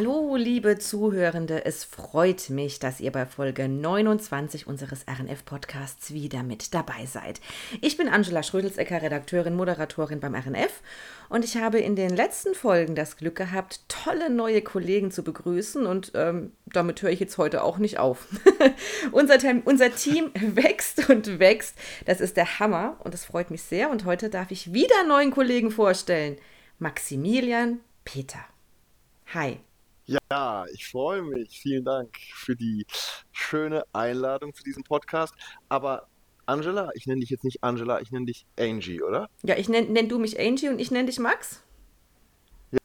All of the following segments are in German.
Hallo, liebe Zuhörende, es freut mich, dass ihr bei Folge 29 unseres RNF-Podcasts wieder mit dabei seid. Ich bin Angela Schrödelsecker, Redakteurin, Moderatorin beim RNF und ich habe in den letzten Folgen das Glück gehabt, tolle neue Kollegen zu begrüßen und ähm, damit höre ich jetzt heute auch nicht auf. unser, unser Team wächst und wächst, das ist der Hammer und es freut mich sehr und heute darf ich wieder neuen Kollegen vorstellen. Maximilian Peter. Hi. Ja, ich freue mich. Vielen Dank für die schöne Einladung zu diesem Podcast. Aber Angela, ich nenne dich jetzt nicht Angela, ich nenne dich Angie, oder? Ja, ich nenne nenn du mich Angie und ich nenne dich Max?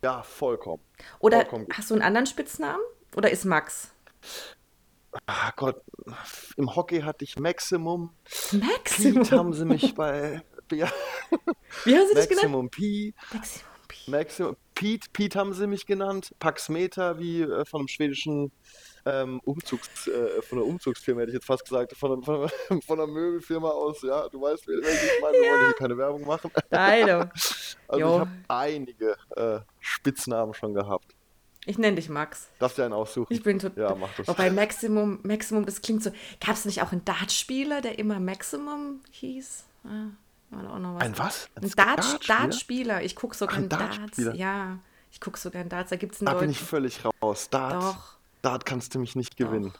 Ja, vollkommen. Oder vollkommen hast du einen anderen Spitznamen? Oder ist Max? Ach Gott, im Hockey hatte ich Maximum. Maximum? Pete haben sie mich bei. Ja. Wie haben sie dich genannt? Maximum P. Maximum. Maximum. Pete, Pete haben sie mich genannt. Pax Meter, wie äh, von einem schwedischen ähm, Umzugs, äh, von einer Umzugsfirma hätte ich jetzt fast gesagt, von, von, von einer Möbelfirma aus, ja, du weißt, welche ich meine, wir wollen hier keine Werbung machen. Nein, also Jo. ich habe einige äh, Spitznamen schon gehabt. Ich nenne dich Max. Darfst du einen aussuchen? Ich bin total. Ja, mach das. Wobei Maximum, Maximum, das klingt so. Gab es nicht auch einen Dartspieler, der immer Maximum hieß? Ah, war auch noch was. Ein was? Ein Dart, Dartspieler? Dartspieler. Ich gucke sogar Ach, ein in Darts. Dartspieler. Ja, ich gucke sogar in Darts. Da gibt es einen Da bin ich Deutschen. völlig raus. Dart, Doch. Dart kannst du mich nicht gewinnen.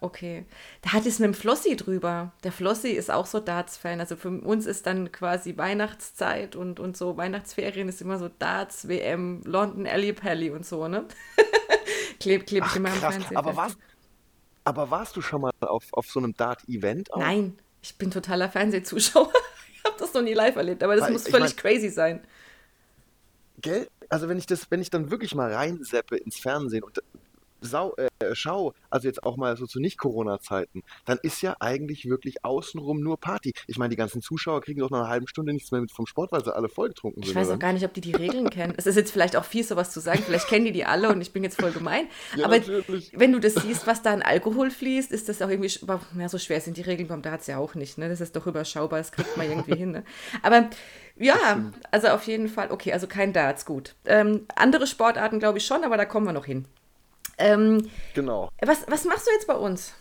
Okay. Da ich es mit dem Flossi drüber. Der Flossi ist auch so Darts-Fan. Also für uns ist dann quasi Weihnachtszeit und, und so Weihnachtsferien ist immer so Darts, WM, London, Alley Pally und so, ne? kleb, kleb Ach, immer krass. Fernsehen. Aber warst, aber warst du schon mal auf, auf so einem Dart-Event? Nein, ich bin totaler Fernsehzuschauer. ich habe das noch nie live erlebt, aber das Weil muss völlig mein- crazy sein. Gell? Also wenn ich das, wenn ich dann wirklich mal reinseppe ins Fernsehen und sau, äh, schau, also jetzt auch mal so zu Nicht-Corona-Zeiten, dann ist ja eigentlich wirklich außenrum nur Party. Ich meine, die ganzen Zuschauer kriegen doch nach einer halben Stunde nichts mehr mit vom Sport, weil sie alle vollgetrunken Ich sind. weiß oder? auch gar nicht, ob die die Regeln kennen. Es ist jetzt vielleicht auch fies, sowas zu sagen. Vielleicht kennen die die alle und ich bin jetzt voll gemein. Ja, aber natürlich. wenn du das siehst, was da an Alkohol fließt, ist das auch irgendwie. Ja, so schwer sind die Regeln beim Darts ja auch nicht. Ne? Das ist doch überschaubar, das kriegt man irgendwie hin. Ne? Aber ja, also auf jeden Fall. Okay, also kein Darts, gut. Ähm, andere Sportarten glaube ich schon, aber da kommen wir noch hin. Ähm, Genau. was, was machst du jetzt bei uns?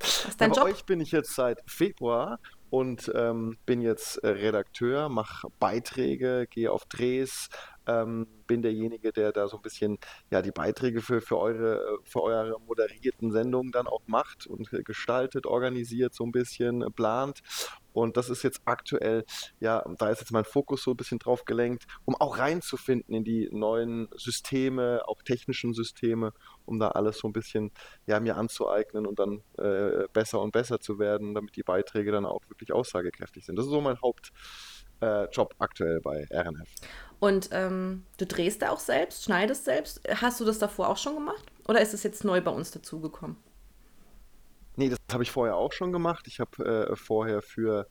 Was ist dein Ja, Job? bei euch bin ich jetzt seit Februar und ähm, bin jetzt äh, Redakteur, mache Beiträge, gehe auf Drehs, ähm, bin derjenige, der da so ein bisschen ja die Beiträge für, für eure äh, für eure moderierten Sendungen dann auch macht und gestaltet, organisiert so ein bisschen, äh, plant. Und das ist jetzt aktuell, ja, da ist jetzt mein Fokus so ein bisschen drauf gelenkt, um auch reinzufinden in die neuen Systeme, auch technischen Systeme, um da alles so ein bisschen ja, mir anzueignen und dann äh, besser und besser zu werden, damit die Beiträge dann auch wirklich aussagekräftig sind. Das ist so mein Hauptjob äh, aktuell bei RNF. Und ähm, du drehst da auch selbst, schneidest selbst. Hast du das davor auch schon gemacht? Oder ist es jetzt neu bei uns dazugekommen? Nee, das habe ich vorher auch schon gemacht. Ich habe äh, vorher für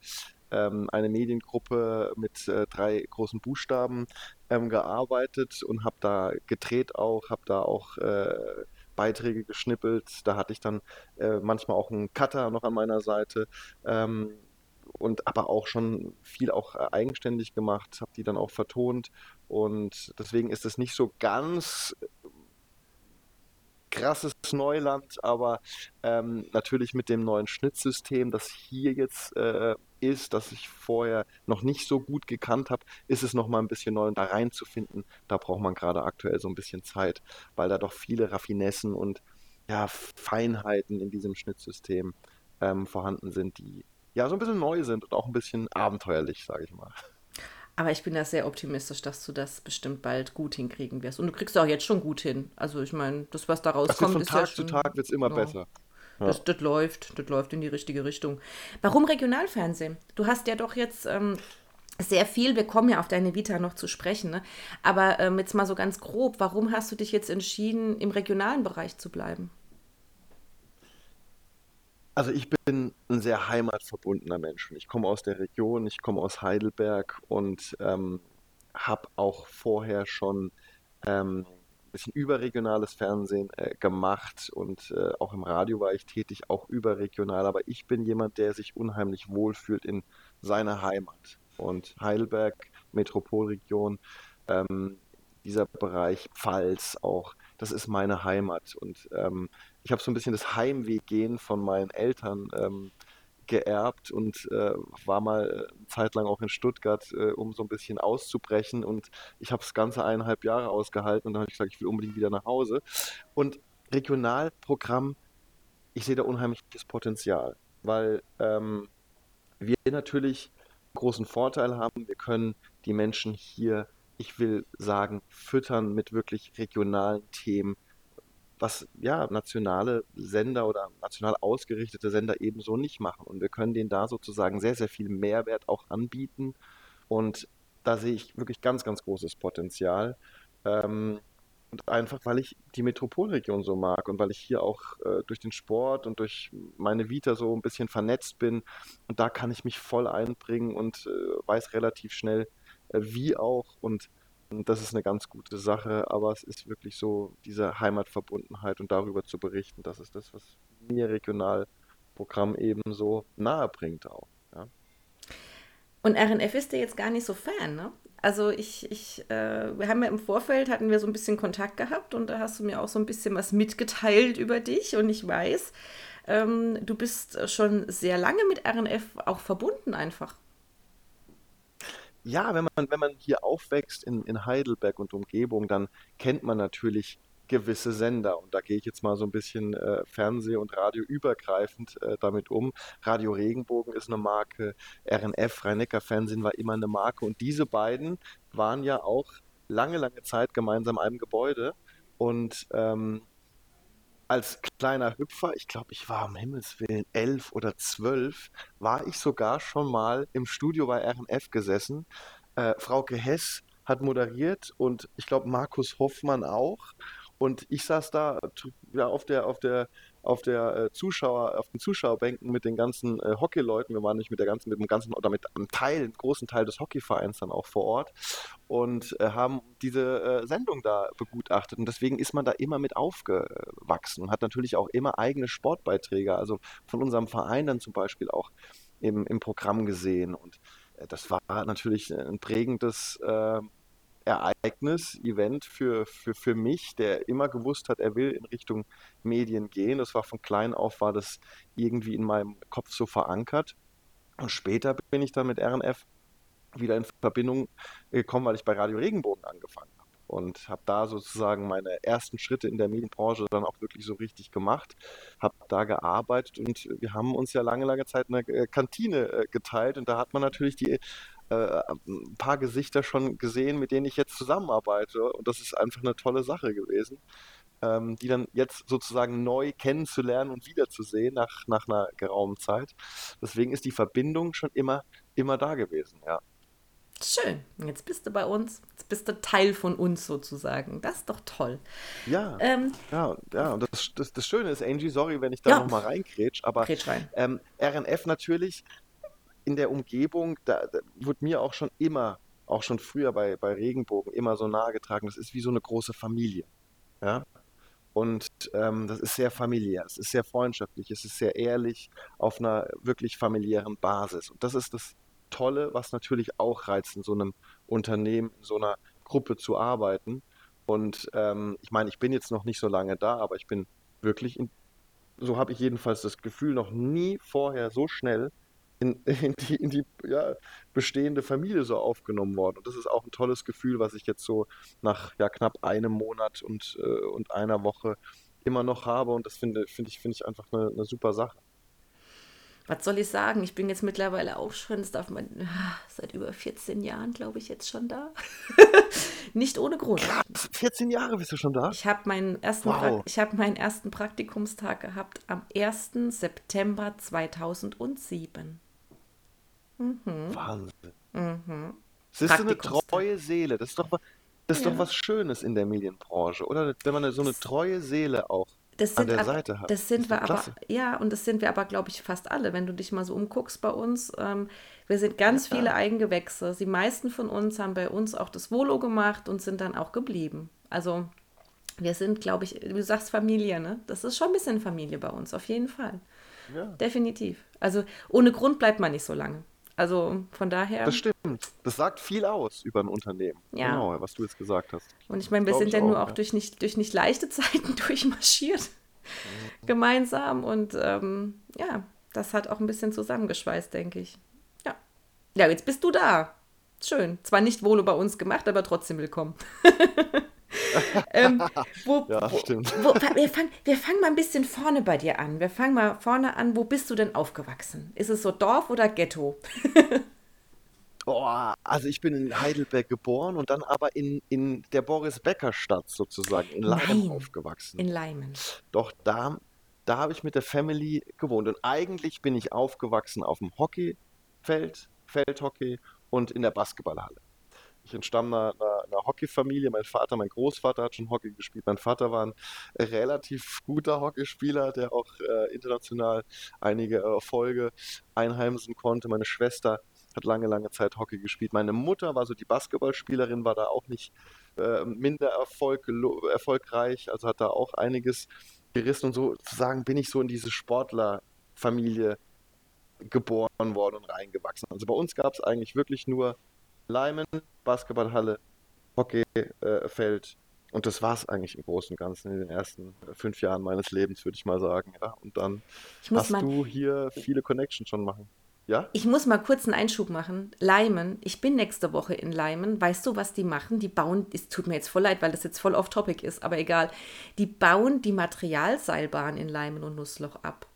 ähm, eine Mediengruppe mit äh, drei großen Buchstaben ähm, gearbeitet und habe da gedreht auch, habe da auch äh, Beiträge geschnippelt. Da hatte ich dann äh, manchmal auch einen Cutter noch an meiner Seite. Ähm, und aber auch schon viel auch äh, eigenständig gemacht, habe die dann auch vertont. Und deswegen ist es nicht so ganz krasses Neuland, aber ähm, natürlich mit dem neuen Schnittsystem, das hier jetzt äh, ist, das ich vorher noch nicht so gut gekannt habe, ist es nochmal ein bisschen neu und da reinzufinden, da braucht man gerade aktuell so ein bisschen Zeit, weil da doch viele Raffinessen und ja, Feinheiten in diesem Schnittsystem ähm, vorhanden sind, die ja so ein bisschen neu sind und auch ein bisschen abenteuerlich, sage ich mal. Aber ich bin da sehr optimistisch, dass du das bestimmt bald gut hinkriegen wirst. Und du kriegst auch jetzt schon gut hin. Also ich meine, das, was da wird rauskommt, von ist ja Tag schon... zu Tag wird's immer ja. besser. Das, das läuft, das läuft in die richtige Richtung. Warum Regionalfernsehen? Du hast ja doch jetzt ähm, sehr viel, wir kommen ja auf deine Vita noch zu sprechen, ne? aber ähm, jetzt mal so ganz grob, warum hast du dich jetzt entschieden, im regionalen Bereich zu bleiben? Also ich bin ein sehr heimatverbundener Mensch. und Ich komme aus der Region, ich komme aus Heidelberg und ähm, habe auch vorher schon ähm, ein bisschen überregionales Fernsehen äh, gemacht und äh, auch im Radio war ich tätig, auch überregional. Aber ich bin jemand, der sich unheimlich wohlfühlt in seiner Heimat. Und Heidelberg, Metropolregion, ähm, dieser Bereich Pfalz auch, das ist meine Heimat. Und ähm, ich habe so ein bisschen das Heimweggehen von meinen Eltern ähm, geerbt und äh, war mal eine Zeit lang auch in Stuttgart, äh, um so ein bisschen auszubrechen. Und ich habe das ganze eineinhalb Jahre ausgehalten und dann habe ich gesagt, ich will unbedingt wieder nach Hause. Und Regionalprogramm, ich sehe da unheimliches Potenzial, weil ähm, wir natürlich großen Vorteil haben. Wir können die Menschen hier, ich will sagen, füttern mit wirklich regionalen Themen, was ja nationale Sender oder national ausgerichtete Sender ebenso nicht machen. Und wir können denen da sozusagen sehr, sehr viel Mehrwert auch anbieten. Und da sehe ich wirklich ganz, ganz großes Potenzial. Ähm, und einfach, weil ich die Metropolregion so mag und weil ich hier auch äh, durch den Sport und durch meine Vita so ein bisschen vernetzt bin. Und da kann ich mich voll einbringen und äh, weiß relativ schnell, wie auch. Und das ist eine ganz gute Sache, aber es ist wirklich so diese Heimatverbundenheit und darüber zu berichten, das ist das, was mir Regionalprogramm eben so nahe bringt auch. Ja. Und RNF ist dir jetzt gar nicht so Fan, ne? Also ich, ich, äh, wir haben ja im Vorfeld hatten wir so ein bisschen Kontakt gehabt und da hast du mir auch so ein bisschen was mitgeteilt über dich und ich weiß, ähm, du bist schon sehr lange mit RNF auch verbunden einfach. Ja, wenn man, wenn man hier aufwächst in, in Heidelberg und Umgebung, dann kennt man natürlich gewisse Sender. Und da gehe ich jetzt mal so ein bisschen äh, Fernseh- und Radioübergreifend äh, damit um. Radio Regenbogen ist eine Marke, RNF, Rhein-Neckar-Fernsehen war immer eine Marke. Und diese beiden waren ja auch lange, lange Zeit gemeinsam in einem Gebäude. Und ähm, als kleiner Hüpfer, ich glaube, ich war um Himmels Willen elf oder zwölf, war ich sogar schon mal im Studio bei RNF gesessen. Äh, Frauke Hess hat moderiert und ich glaube Markus Hoffmann auch. Und ich saß da ja, auf der, auf der, auf der äh, Zuschauer, auf den Zuschauerbänken mit den ganzen äh, Hockeyleuten. Wir waren nicht mit der ganzen, mit dem ganzen oder mit einem Teil, einem großen Teil des Hockeyvereins dann auch vor Ort und äh, haben diese äh, Sendung da begutachtet. Und deswegen ist man da immer mit aufgewachsen und hat natürlich auch immer eigene Sportbeiträge, also von unserem Verein dann zum Beispiel auch im, im Programm gesehen. Und äh, das war natürlich ein prägendes äh, Ereignis, Event für, für, für mich, der immer gewusst hat, er will in Richtung Medien gehen. Das war von klein auf, war das irgendwie in meinem Kopf so verankert. Und später bin ich dann mit RNF wieder in Verbindung gekommen, weil ich bei Radio Regenbogen angefangen habe und habe da sozusagen meine ersten Schritte in der Medienbranche dann auch wirklich so richtig gemacht, habe da gearbeitet und wir haben uns ja lange, lange Zeit eine äh, Kantine äh, geteilt und da hat man natürlich die äh, ein paar Gesichter schon gesehen, mit denen ich jetzt zusammenarbeite. Und das ist einfach eine tolle Sache gewesen, ähm, die dann jetzt sozusagen neu kennenzulernen und wiederzusehen nach, nach einer geraumen Zeit. Deswegen ist die Verbindung schon immer, immer da gewesen, ja. Schön. Jetzt bist du bei uns. Jetzt bist du Teil von uns sozusagen. Das ist doch toll. Ja. Ähm, ja, ja. Und das, das, das Schöne ist, Angie, sorry, wenn ich da ja. nochmal reinkrätsch, aber rein. ähm, RNF natürlich in der Umgebung, da, da wurde mir auch schon immer, auch schon früher bei, bei Regenbogen, immer so nahegetragen, das ist wie so eine große Familie. Ja? Und ähm, das ist sehr familiär, es ist sehr freundschaftlich, es ist sehr ehrlich, auf einer wirklich familiären Basis. Und das ist das Tolle, was natürlich auch reizt, in so einem Unternehmen, in so einer Gruppe zu arbeiten. Und ähm, ich meine, ich bin jetzt noch nicht so lange da, aber ich bin wirklich, in, so habe ich jedenfalls das Gefühl, noch nie vorher so schnell in, in die, in die ja, bestehende Familie so aufgenommen worden. Und das ist auch ein tolles Gefühl, was ich jetzt so nach ja, knapp einem Monat und, äh, und einer Woche immer noch habe. Und das finde find ich, find ich einfach eine, eine super Sache was soll ich sagen? Ich bin jetzt mittlerweile auch schon, das darf man, seit über 14 Jahren, glaube ich, jetzt schon da. Nicht ohne Grund. 14 Jahre bist du schon da? Ich habe meinen, ersten wow. hab meinen ersten Praktikumstag gehabt am 1. September 2007. Mhm. Wahnsinn. Mhm. Das ist so eine treue Seele. Das ist doch, das ist ja. doch was Schönes in der Medienbranche, oder? Wenn man so eine treue Seele auch das an der aber, Seite hat. Das sind das wir aber, ja, und das sind wir aber, glaube ich, fast alle. Wenn du dich mal so umguckst bei uns, ähm, wir sind ganz ja, viele Eigengewächse. Die meisten von uns haben bei uns auch das Volo gemacht und sind dann auch geblieben. Also wir sind, glaube ich, du sagst Familie, ne? Das ist schon ein bisschen Familie bei uns, auf jeden Fall. Ja. Definitiv. Also ohne Grund bleibt man nicht so lange. Also von daher. Das stimmt. Das sagt viel aus über ein Unternehmen. Ja. Genau, was du jetzt gesagt hast. Und ich meine, wir sind ja nur auch, auch ja. durch nicht, durch nicht leichte Zeiten durchmarschiert. Mhm. Gemeinsam. Und ähm, ja, das hat auch ein bisschen zusammengeschweißt, denke ich. Ja. Ja, jetzt bist du da. Schön. Zwar nicht wohl bei uns gemacht, aber trotzdem willkommen. ähm, wo, Ja, wo, stimmt. Wo, wir, fangen, wir fangen mal ein bisschen vorne bei dir an. Wir fangen mal vorne an. Wo bist du denn aufgewachsen? Ist es so Dorf oder Ghetto? Oh, also ich bin in Heidelberg geboren und dann aber in, in der Boris-Becker-Stadt sozusagen, in Leim Nein. aufgewachsen. In Leimen. Doch da, da habe ich mit der Family gewohnt. Und eigentlich bin ich aufgewachsen auf dem Hockeyfeld, Feldhockey und in der Basketballhalle. Ich entstamme einer, einer, einer Hockeyfamilie. Mein Vater, mein Großvater hat schon Hockey gespielt. Mein Vater war ein relativ guter Hockeyspieler, der auch äh, international einige Erfolge einheimsen konnte. Meine Schwester hat lange, lange Zeit Hockey gespielt. Meine Mutter war so die Basketballspielerin, war da auch nicht äh, minder Erfolg, erfolgreich, also hat da auch einiges gerissen und sozusagen bin ich so in diese Sportlerfamilie geboren worden und reingewachsen. Also bei uns gab es eigentlich wirklich nur Leimen, Basketballhalle, Hockeyfeld äh, Feld. und das war es eigentlich im Großen und Ganzen in den ersten fünf Jahren meines Lebens, würde ich mal sagen. Ja. Und dann Ich muss hast mal, du hier viele Connections schon machen. Ja? Ich muss mal kurz einen Einschub machen. Leimen, ich bin nächste Woche in Leimen. Weißt du, was die machen? Die bauen, es tut mir jetzt voll leid, weil das jetzt voll off-topic ist, aber egal. Die bauen die Materialseilbahn in Leimen und Nussloch ab.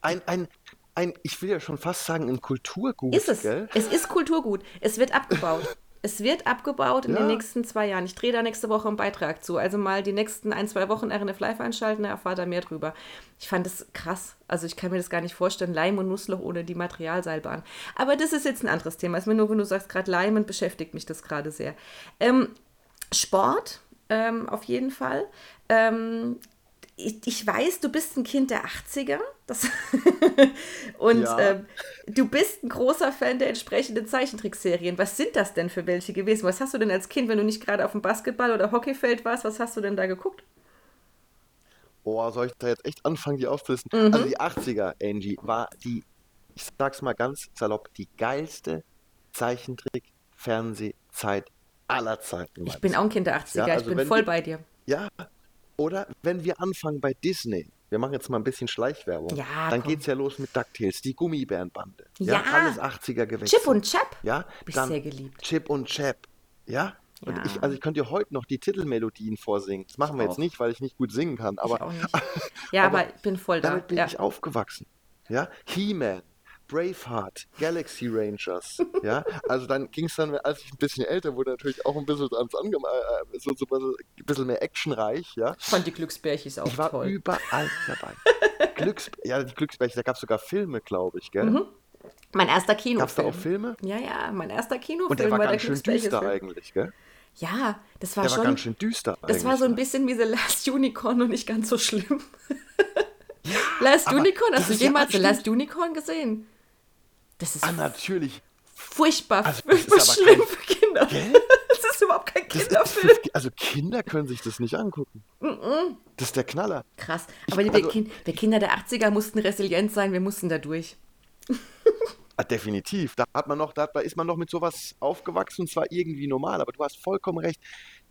Ein, ein, ein, ich will ja schon fast sagen, ein Kulturgut, Ist es. gell? Es ist Kulturgut. Es wird abgebaut. Es wird abgebaut in den Ja. nächsten zwei Jahren. Ich drehe da nächste Woche einen Beitrag zu. Also mal die nächsten ein, zwei Wochen RNF Live einschalten, da erfahrt ihr mehr drüber. Ich fand das krass. Also ich kann mir das gar nicht vorstellen. Leim und Nussloch ohne die Materialseilbahn. Aber das ist jetzt ein anderes Thema. Ist mir nur, wenn du sagst, gerade Leimen beschäftigt mich das gerade sehr. Ähm, Sport, ähm, auf jeden Fall. Ähm, ich, ich weiß, du bist ein Kind der 80er. Das und Ja. ähm, du bist ein großer Fan der entsprechenden Zeichentrickserien. Was sind das denn für welche gewesen? Was hast du denn als Kind, wenn du nicht gerade auf dem Basketball- oder Hockeyfeld warst, was hast du denn da geguckt? Boah, soll ich da jetzt echt anfangen, die aufzulisten? Mhm. Also die 80er, Angie, war die, ich sag's mal ganz salopp, die geilste Zeichentrick-Fernsehzeit aller Zeiten. Ich bin auch ein Kind der 80er, Ja, ich also bin wenn voll wir- bei dir. Ja, oder wenn wir anfangen bei Disney, wir machen jetzt mal ein bisschen Schleichwerbung, Ja, dann komm. geht's ja los mit DuckTales, die Gummibärenbande. Ja. alles 80er gewesen. Chip und Chap? Ja, ich dann sehr geliebt. Chip und Chap. Ja? Und Ja. ich, also ich könnte dir heute noch die Titelmelodien vorsingen. Das machen wir auch. jetzt nicht, weil ich nicht gut singen kann, ich aber auch nicht. Ja, aber, aber ich bin voll da. damit bin Ja. ich aufgewachsen. Ja, He-Man, Braveheart, Galaxy Rangers. Ja, also dann ging es dann, als ich ein bisschen älter wurde, natürlich auch ein bisschen ans äh, so, so ein bisschen, mehr actionreich. Ja, Ich fand die Glücksbärchis auch ich war toll. überall dabei. Glücks, ja, die Glücksbärchen, da gab es sogar Filme, glaube ich, gell? Mhm. Mein erster Gab es da Kinofilm. auch Filme? Ja, ja, mein erster Kinofilm Und der war der ganz schön düster Glücksbärchis-Film. eigentlich, gell? Ja, das war Der war schon. ganz schön düster Das war so ein eigentlich, bisschen wie The Last Unicorn und nicht ganz so schlimm. Last aber Unicorn, hast du ja jemals The. Last Unicorn gesehen? Das ist Ah, natürlich. furchtbar, Also, ist furchtbar schlimm kein- für Kinder. Gell? Das ist überhaupt kein ist Kinderfilm. für, also Kinder können sich das nicht angucken. Das ist der Knaller. Krass. Aber wir, also- kind, wir Kinder der 80er mussten resilient sein, wir mussten da durch. Ah, definitiv. Da hat man noch, da ist man noch mit sowas aufgewachsen und zwar irgendwie normal. Aber du hast vollkommen recht.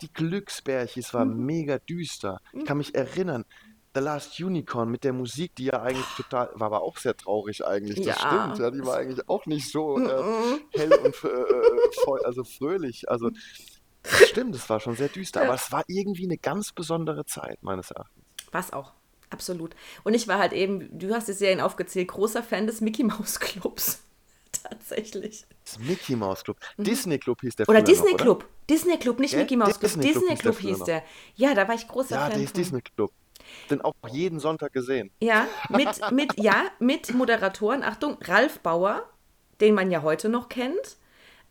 Die Glücksbärchis war Mhm. mega düster. Ich kann mich erinnern. The Last Unicorn mit der Musik, die ja eigentlich total, war aber auch sehr traurig eigentlich. Das Ja. stimmt. Ja, die war eigentlich auch nicht so äh, Mhm. hell und äh, äh, voll, also fröhlich. Also das stimmt, es war schon sehr düster. Ja. Aber es war irgendwie eine ganz besondere Zeit meines Erachtens. Was auch. Absolut. Und ich war halt eben, du hast die Serien aufgezählt, großer Fan des Mickey Mouse Clubs. Tatsächlich. Das Mickey Mouse Club, Disney Club hieß der Mhm. Oder Disney noch, Club. Disney Club, nicht Gell? Mickey Mouse Club. Disney Club Disney hieß der Club hieß noch. der. Ja, da war ich großer Ja, Fan. der ist von. Disney Club. Den auch jeden Sonntag gesehen. Ja, mit, mit, ja, mit Moderatoren, Achtung, Ralf Bauer, den man ja heute noch kennt,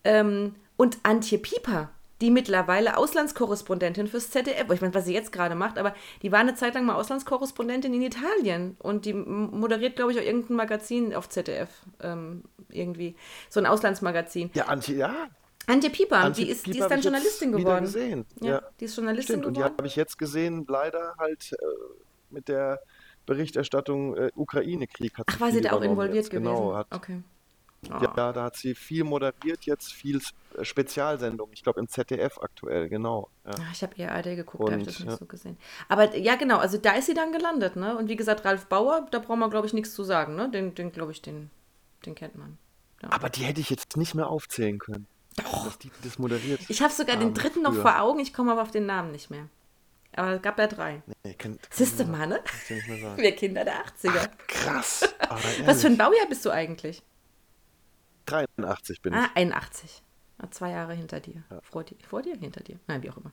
ähm, und Antje Pieper, die mittlerweile Auslandskorrespondentin fürs ZDF, ich meine, was sie jetzt gerade macht, aber die war eine Zeit lang mal Auslandskorrespondentin in Italien und die moderiert, glaube ich, auch irgendein Magazin auf ZDF, ähm, irgendwie, so ein Auslandsmagazin. Ja, Antje, ja. Antje Pieper, Antje die ist, die Pieper ist hab dann Journalistin geworden. gesehen. Ja, Ja, die ist Journalistin stimmt. Und die geworden. habe ich jetzt gesehen, leider halt äh, mit der Berichterstattung äh, Ukraine-Krieg hat Ach, war sie da auch involviert jetzt. gewesen? Genau, hat, okay. Oh. Ja, da hat sie viel moderiert, jetzt viel äh, Spezialsendungen. Ich glaube im ZDF aktuell, genau. Ja. Ah, ich habe eher ARD geguckt, da habe ich das nicht ja. so gesehen. Aber ja, genau, also da ist sie dann gelandet, ne? Und wie gesagt, Ralf Bauer, da braucht man, glaube ich, nichts zu sagen, ne? Den, den glaube ich, den, den kennt man. Ja. Aber die hätte ich jetzt nicht mehr aufzählen können. Doch. Dass die das moderiert. Ich habe sogar den dritten früher. noch vor Augen, ich komme aber auf den Namen nicht mehr. Aber es gab ja drei. Nee, Siehst du mal, ne? Wir Kinder der 80er. Ach, krass. Was für ein Baujahr bist du eigentlich? 83 bin ich. Ah, 81. Zwei Jahre hinter dir. Ja. Vor, dir. vor dir? Hinter dir? Nein, wie auch immer.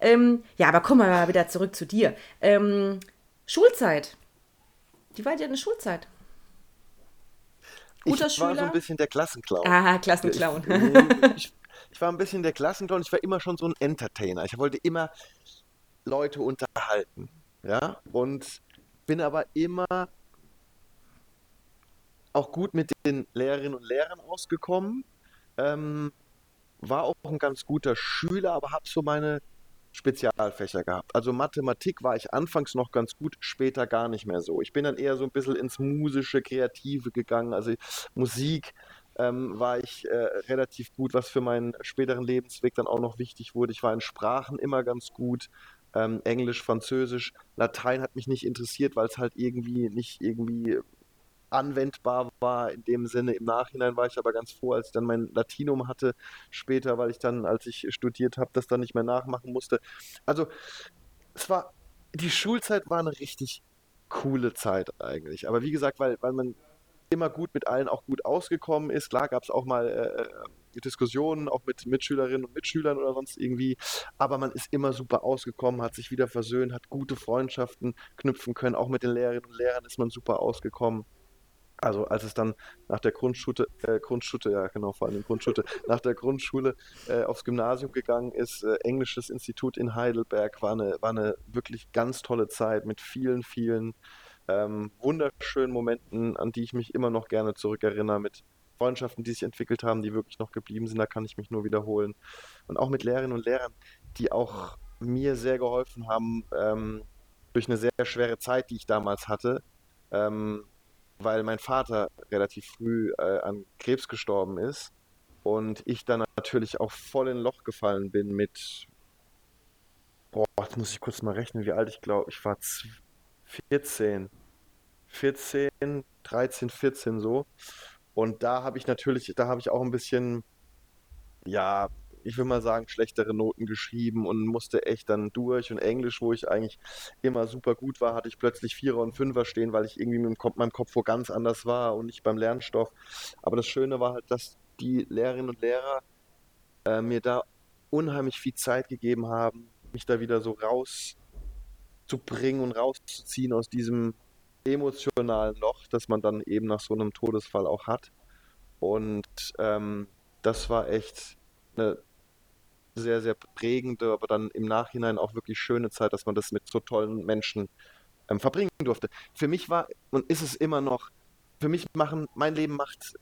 Ähm, ja, aber kommen wir mal wieder zurück zu dir. Ähm, Schulzeit. Wie war dir eine Schulzeit? Guter ich Schüler? war so ein bisschen der Klassenclown. Aha, Klassenclown. Ich, ich, ich, war ein bisschen der Klassenclown. Ich war immer schon so ein Entertainer. Ich wollte immer Leute unterhalten. Ja, und bin aber immer auch gut mit den Lehrerinnen und Lehrern ausgekommen. Ähm, war auch ein ganz guter Schüler, aber habe so meine Spezialfächer gehabt. Also Mathematik war ich anfangs noch ganz gut, später gar nicht mehr so. Ich bin dann eher so ein bisschen ins musische, kreative gegangen. Also Musik ähm, war ich äh, relativ gut, was für meinen späteren Lebensweg dann auch noch wichtig wurde. Ich war in Sprachen immer ganz gut. Ähm, Englisch, Französisch, Latein hat mich nicht interessiert, weil es halt irgendwie nicht irgendwie anwendbar war in dem Sinne. Im Nachhinein war ich aber ganz froh, als ich dann mein Latinum hatte später, weil ich dann, als ich studiert habe, das dann nicht mehr nachmachen musste. Also es war, die Schulzeit war eine richtig coole Zeit eigentlich. Aber wie gesagt, weil, weil man immer gut mit allen auch gut ausgekommen ist. Klar gab es auch mal äh, äh, Diskussionen, auch mit Mitschülerinnen und Mitschülern oder sonst irgendwie. Aber man ist immer super ausgekommen, hat sich wieder versöhnt, hat gute Freundschaften knüpfen können. Auch mit den Lehrerinnen und Lehrern ist man super ausgekommen. Also als es dann nach der Grundschule, äh, Grundschule, ja genau, vor allem Grundschule, nach der Grundschule äh, aufs Gymnasium gegangen ist, äh, Englisches Institut in Heidelberg, war eine, war eine wirklich ganz tolle Zeit mit vielen, vielen ähm, wunderschönen Momenten, an die ich mich immer noch gerne zurückerinnere, mit Freundschaften, die sich entwickelt haben, die wirklich noch geblieben sind, da kann ich mich nur wiederholen. Und auch mit Lehrerinnen und Lehrern, die auch mir sehr geholfen haben, ähm, durch eine sehr schwere Zeit, die ich damals hatte, ähm, weil mein Vater relativ früh äh, an Krebs gestorben ist und ich dann natürlich auch voll in Loch gefallen bin mit, boah, jetzt muss ich kurz mal rechnen, wie alt ich glaube, ich war 14, 14, 13, 14 so. Und da habe ich natürlich, da habe ich auch ein bisschen, ja, ich will mal sagen, schlechtere Noten geschrieben und musste echt dann durch. Und Englisch, wo ich eigentlich immer super gut war, hatte ich plötzlich Vierer und Fünfer stehen, weil ich irgendwie mit meinem Kopf wo ganz anders war und nicht beim Lernstoff. Aber das Schöne war halt, dass die Lehrerinnen und Lehrer äh, mir da unheimlich viel Zeit gegeben haben, mich da wieder so rauszubringen und rauszuziehen aus diesem emotionalen Loch, das man dann eben nach so einem Todesfall auch hat. Und ähm, das war echt eine sehr, sehr prägende, aber dann im Nachhinein auch wirklich schöne Zeit, dass man das mit so tollen Menschen ähm, verbringen durfte. Für mich war und ist es immer noch, für mich machen, mein Leben macht,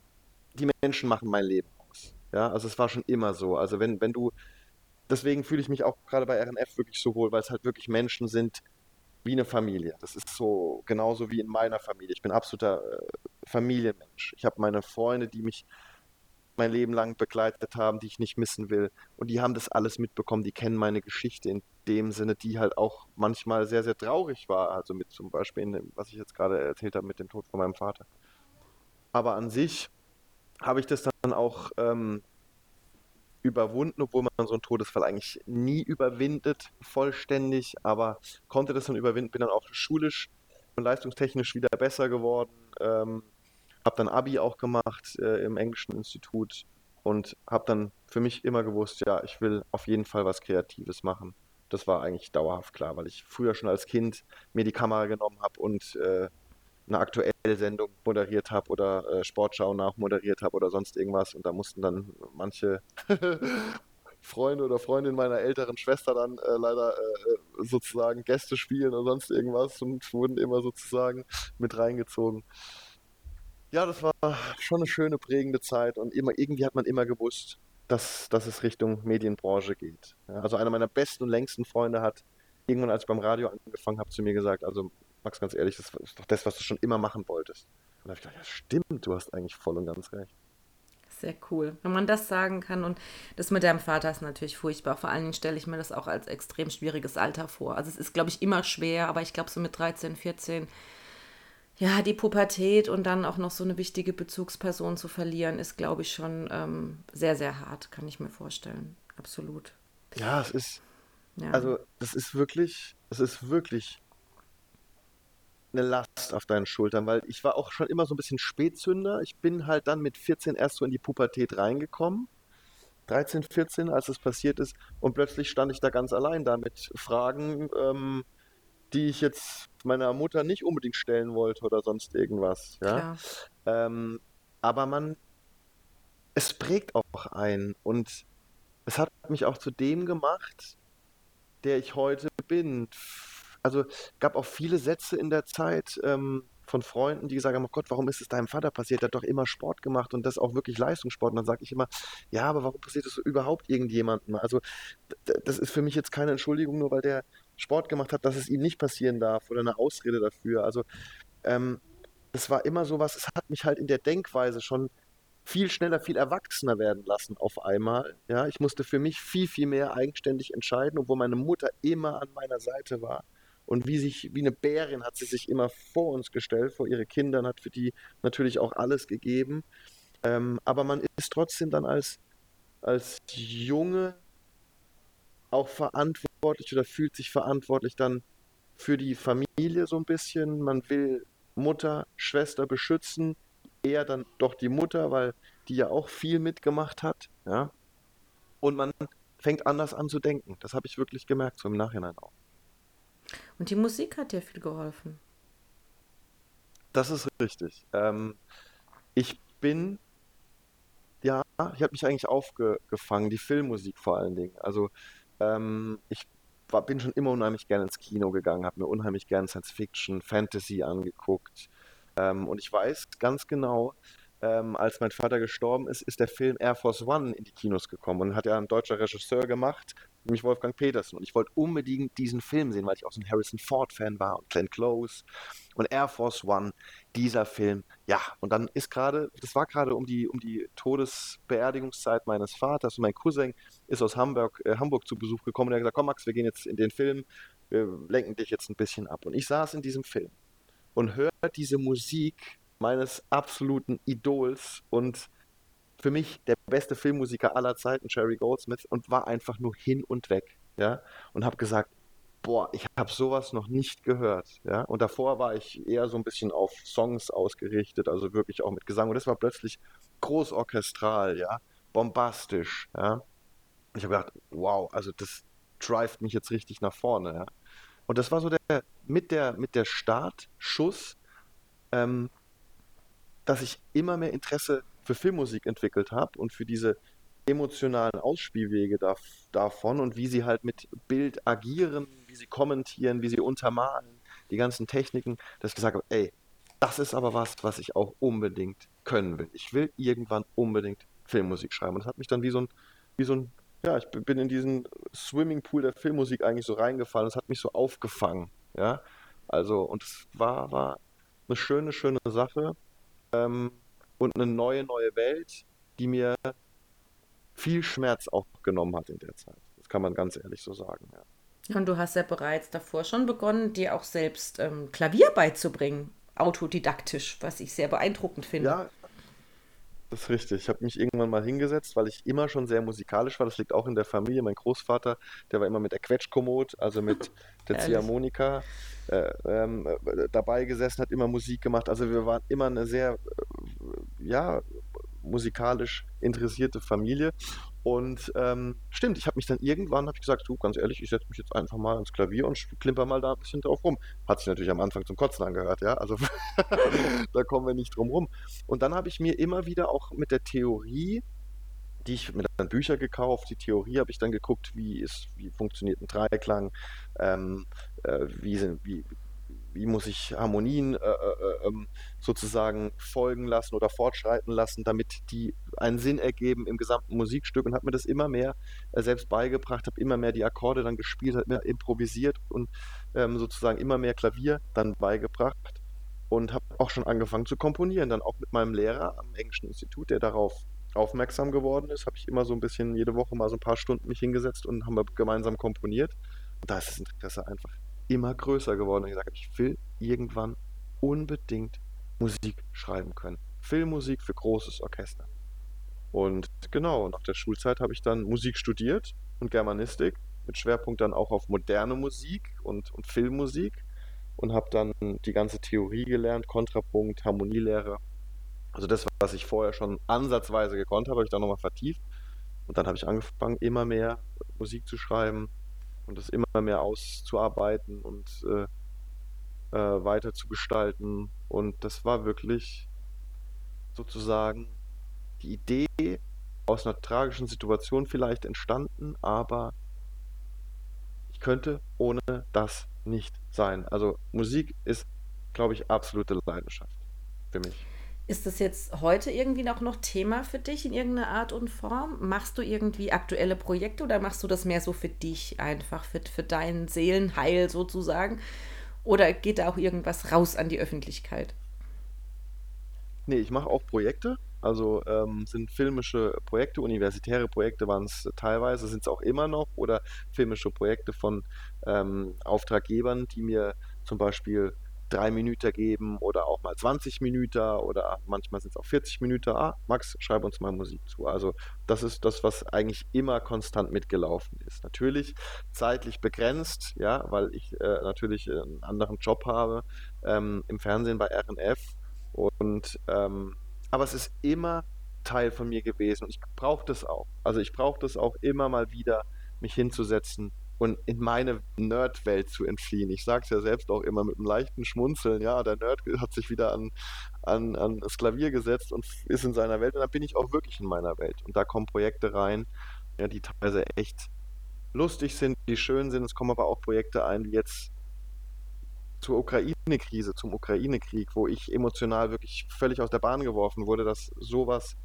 die Menschen machen mein Leben aus. Ja, also es war schon immer so. Also wenn, wenn du, deswegen fühle ich mich auch gerade bei RNF wirklich so wohl, weil es halt wirklich Menschen sind wie eine Familie. Das ist so genauso wie in meiner Familie. Ich bin absoluter äh, Familienmensch. Ich habe meine Freunde, die mich mein Leben lang begleitet haben, die ich nicht missen will. Und die haben das alles mitbekommen, die kennen meine Geschichte in dem Sinne, die halt auch manchmal sehr, sehr traurig war. Also mit zum Beispiel, dem, was ich jetzt gerade erzählt habe, mit dem Tod von meinem Vater. Aber an sich habe ich das dann auch ähm, überwunden, obwohl man so einen Todesfall eigentlich nie überwindet, vollständig, aber konnte das dann überwinden, bin dann auch schulisch und leistungstechnisch wieder besser geworden. Ähm, habe dann Abi auch gemacht äh, im Englischen Institut und habe dann für mich immer gewusst, ja, ich will auf jeden Fall was Kreatives machen. Das war eigentlich dauerhaft klar, weil ich früher schon als Kind mir die Kamera genommen habe und äh, eine aktuelle Sendung moderiert habe oder äh, Sportschau nachmoderiert habe oder sonst irgendwas. Und da mussten dann manche Freunde oder Freundinnen meiner älteren Schwester dann äh, leider äh, sozusagen Gäste spielen oder sonst irgendwas und wurden immer sozusagen mit reingezogen. Ja, das war schon eine schöne, prägende Zeit und immer, irgendwie hat man immer gewusst, dass, dass es Richtung Medienbranche geht. Ja, also einer meiner besten und längsten Freunde hat irgendwann, als ich beim Radio angefangen habe, zu mir gesagt, also Max, ganz ehrlich, das ist doch das, was du schon immer machen wolltest. Und da habe ich gedacht, ja stimmt, du hast eigentlich voll und ganz recht. Sehr cool. Wenn man das sagen kann und das mit deinem Vater ist natürlich furchtbar. Vor allen Dingen stelle ich mir das auch als extrem schwieriges Alter vor. Also es ist, glaube ich, immer schwer, aber ich glaube so mit 13, 14, ja, die Pubertät und dann auch noch so eine wichtige Bezugsperson zu verlieren, ist, glaube ich, schon ähm, sehr, sehr hart, kann ich mir vorstellen. Absolut. Ja, es ist, ja. also das ist wirklich, es ist wirklich eine Last auf deinen Schultern, weil ich war auch schon immer so ein bisschen Spätzünder. Ich bin halt dann mit 14 erst so in die Pubertät reingekommen. 13, 14, als es passiert ist. Und plötzlich stand ich da ganz allein da mit Fragen, ähm, die ich jetzt meiner Mutter nicht unbedingt stellen wollte oder sonst irgendwas. Ja? Ähm, aber man, es prägt auch ein und es hat mich auch zu dem gemacht, der ich heute bin also gab auch viele Sätze in der Zeit ähm, von Freunden, die gesagt haben, oh Gott, warum ist es deinem Vater passiert? Der hat doch immer Sport gemacht und das auch wirklich Leistungssport. Und dann sage ich immer, ja, aber warum passiert das überhaupt irgendjemandem? Also das ist für mich jetzt keine Entschuldigung, nur weil der Sport gemacht hat, dass es ihm nicht passieren darf oder eine Ausrede dafür. Also ähm, das war immer so was, es hat mich halt in der Denkweise schon viel schneller, viel erwachsener werden lassen auf einmal. Ja, ich musste für mich viel, viel mehr eigenständig entscheiden, obwohl meine Mutter immer an meiner Seite war. Und wie sich, wie eine Bärin hat sie sich immer vor uns gestellt, vor ihre Kinder, und hat für die natürlich auch alles gegeben. Ähm, aber man ist trotzdem dann als, als Junge auch verantwortlich oder fühlt sich verantwortlich dann für die Familie so ein bisschen. Man will Mutter, Schwester beschützen, eher dann doch die Mutter, weil die ja auch viel mitgemacht hat. Ja? Und man fängt anders an zu denken. Das habe ich wirklich gemerkt, so im Nachhinein auch. Und die Musik hat dir viel geholfen. Das ist richtig. Ähm, ich bin, ja, ich habe mich eigentlich aufgefangen, die Filmmusik vor allen Dingen. Also ähm, ich war, bin schon immer unheimlich gerne ins Kino gegangen, habe mir unheimlich gerne Science Fiction, Fantasy angeguckt. Ähm, und ich weiß ganz genau, ähm, als mein Vater gestorben ist, ist der Film Air Force One in die Kinos gekommen und hat ja ein deutscher Regisseur gemacht, nämlich Wolfgang Petersen. Und ich wollte unbedingt diesen Film sehen, weil ich auch so ein Harrison Ford-Fan war und Glenn Close und Air Force One, dieser Film. Ja, und dann ist gerade, das war gerade um die, um die Todesbeerdigungszeit meines Vaters und mein Cousin ist aus Hamburg, äh, Hamburg zu Besuch gekommen und er hat gesagt, komm Max, wir gehen jetzt in den Film, wir lenken dich jetzt ein bisschen ab. Und ich saß in diesem Film und hörte diese Musik meines absoluten Idols und für mich der beste Filmmusiker aller Zeiten, Jerry Goldsmith, und war einfach nur hin und weg, ja, und habe gesagt, boah, ich habe sowas noch nicht gehört, ja, und davor war ich eher so ein bisschen auf Songs ausgerichtet, also wirklich auch mit Gesang, und das war plötzlich großorchestral, ja, bombastisch, ja, ich habe gedacht, wow, also das drivet mich jetzt richtig nach vorne, ja, und das war so der, mit der, mit der Startschuss, ähm, dass ich immer mehr Interesse für Filmmusik entwickelt habe und für diese emotionalen Ausspielwege da, davon und wie sie halt mit Bild agieren, wie sie kommentieren, wie sie untermalen, die ganzen Techniken, dass ich gesagt habe, ey, das ist aber was, was ich auch unbedingt können will. Ich will irgendwann unbedingt Filmmusik schreiben. Und das hat mich dann wie so ein, wie so ein, ja, ich bin in diesen Swimmingpool der Filmmusik eigentlich so reingefallen. Das hat mich so aufgefangen, ja. Also, und es war, war eine schöne, schöne Sache ähm, und eine neue, neue Welt, die mir viel Schmerz auch genommen hat in der Zeit. Das kann man ganz ehrlich so sagen. Ja. Und du hast ja bereits davor schon begonnen, dir auch selbst ähm, Klavier beizubringen, autodidaktisch, was ich sehr beeindruckend finde. Ja, das ist richtig. Ich habe mich irgendwann mal hingesetzt, weil ich immer schon sehr musikalisch war. Das liegt auch in der Familie. Mein Großvater, der war immer mit der Quetschkommod, also mit der Ziehharmonika, äh, ähm, äh, dabei gesessen, hat immer Musik gemacht. Also wir waren immer eine sehr, äh, ja, musikalisch interessierte Familie. Und ähm, stimmt, ich habe mich dann irgendwann, habe ich gesagt, du, ganz ehrlich, ich setze mich jetzt einfach mal ans Klavier und klimper mal da ein bisschen drauf rum. Hat sich natürlich am Anfang zum Kotzen angehört, ja, also da kommen wir nicht drum rum. Und dann habe ich mir immer wieder auch mit der Theorie, die ich mir dann Bücher gekauft, die Theorie habe ich dann geguckt, wie ist, wie funktioniert ein Dreiklang, ähm, äh, wie, sind, wie, wie muss ich Harmonien äh, äh, ähm, sozusagen folgen lassen oder fortschreiten lassen, damit die einen Sinn ergeben im gesamten Musikstück und habe mir das immer mehr äh, selbst beigebracht, habe immer mehr die Akkorde dann gespielt, habe mehr improvisiert und ähm, sozusagen immer mehr Klavier dann beigebracht und habe auch schon angefangen zu komponieren, dann auch mit meinem Lehrer am Englischen Institut, der darauf aufmerksam geworden ist, habe ich immer so ein bisschen jede Woche mal so ein paar Stunden mich hingesetzt und haben wir gemeinsam komponiert. Und da ist das Interesse einfach immer größer geworden. Und gesagt habe, ich will irgendwann unbedingt Musik schreiben können. Filmmusik für großes Orchester. Und genau, nach der Schulzeit habe ich dann Musik studiert und Germanistik, mit Schwerpunkt dann auch auf moderne Musik und, und Filmmusik und habe dann die ganze Theorie gelernt, Kontrapunkt, Harmonielehre. Also das, was ich vorher schon ansatzweise gekonnt habe, habe ich dann nochmal vertieft. Und dann habe ich angefangen, immer mehr Musik zu schreiben und das immer mehr auszuarbeiten und äh, äh, weiter zu gestalten. Und das war wirklich sozusagen die Idee aus einer tragischen Situation vielleicht entstanden, aber ich könnte ohne das nicht sein. Also Musik ist, glaube ich, absolute Leidenschaft für mich. Ist das jetzt heute irgendwie auch noch Thema für dich in irgendeiner Art und Form? Machst du irgendwie aktuelle Projekte oder machst du das mehr so für dich einfach, für, für dein Seelenheil sozusagen? Oder geht da auch irgendwas raus an die Öffentlichkeit? Nee, ich mache auch Projekte. Also ähm, sind filmische Projekte, universitäre Projekte waren es teilweise, sind es auch immer noch, oder filmische Projekte von ähm, Auftraggebern, die mir zum Beispiel drei Minuten geben oder auch mal 20 Minuten oder manchmal sind es auch 40 Minuten. Ah, Max, schreib uns mal Musik zu. Also das ist das, was eigentlich immer konstant mitgelaufen ist. Natürlich zeitlich begrenzt, ja, weil ich äh, natürlich einen anderen Job habe ähm, im Fernsehen bei RNF und ähm, aber es ist immer Teil von mir gewesen und ich brauche das auch. Also ich brauche das auch immer mal wieder, mich hinzusetzen und in meine Nerd-Welt zu entfliehen. Ich sage es ja selbst auch immer mit einem leichten Schmunzeln, ja, der Nerd hat sich wieder an, an, an das Klavier gesetzt und ist in seiner Welt und dann bin ich auch wirklich in meiner Welt. Und da kommen Projekte rein, ja, die teilweise echt lustig sind, die schön sind. Es kommen aber auch Projekte ein, die jetzt zur Ukraine-Krise, zum Ukraine-Krieg, wo ich emotional wirklich völlig aus der Bahn geworfen wurde, dass sowas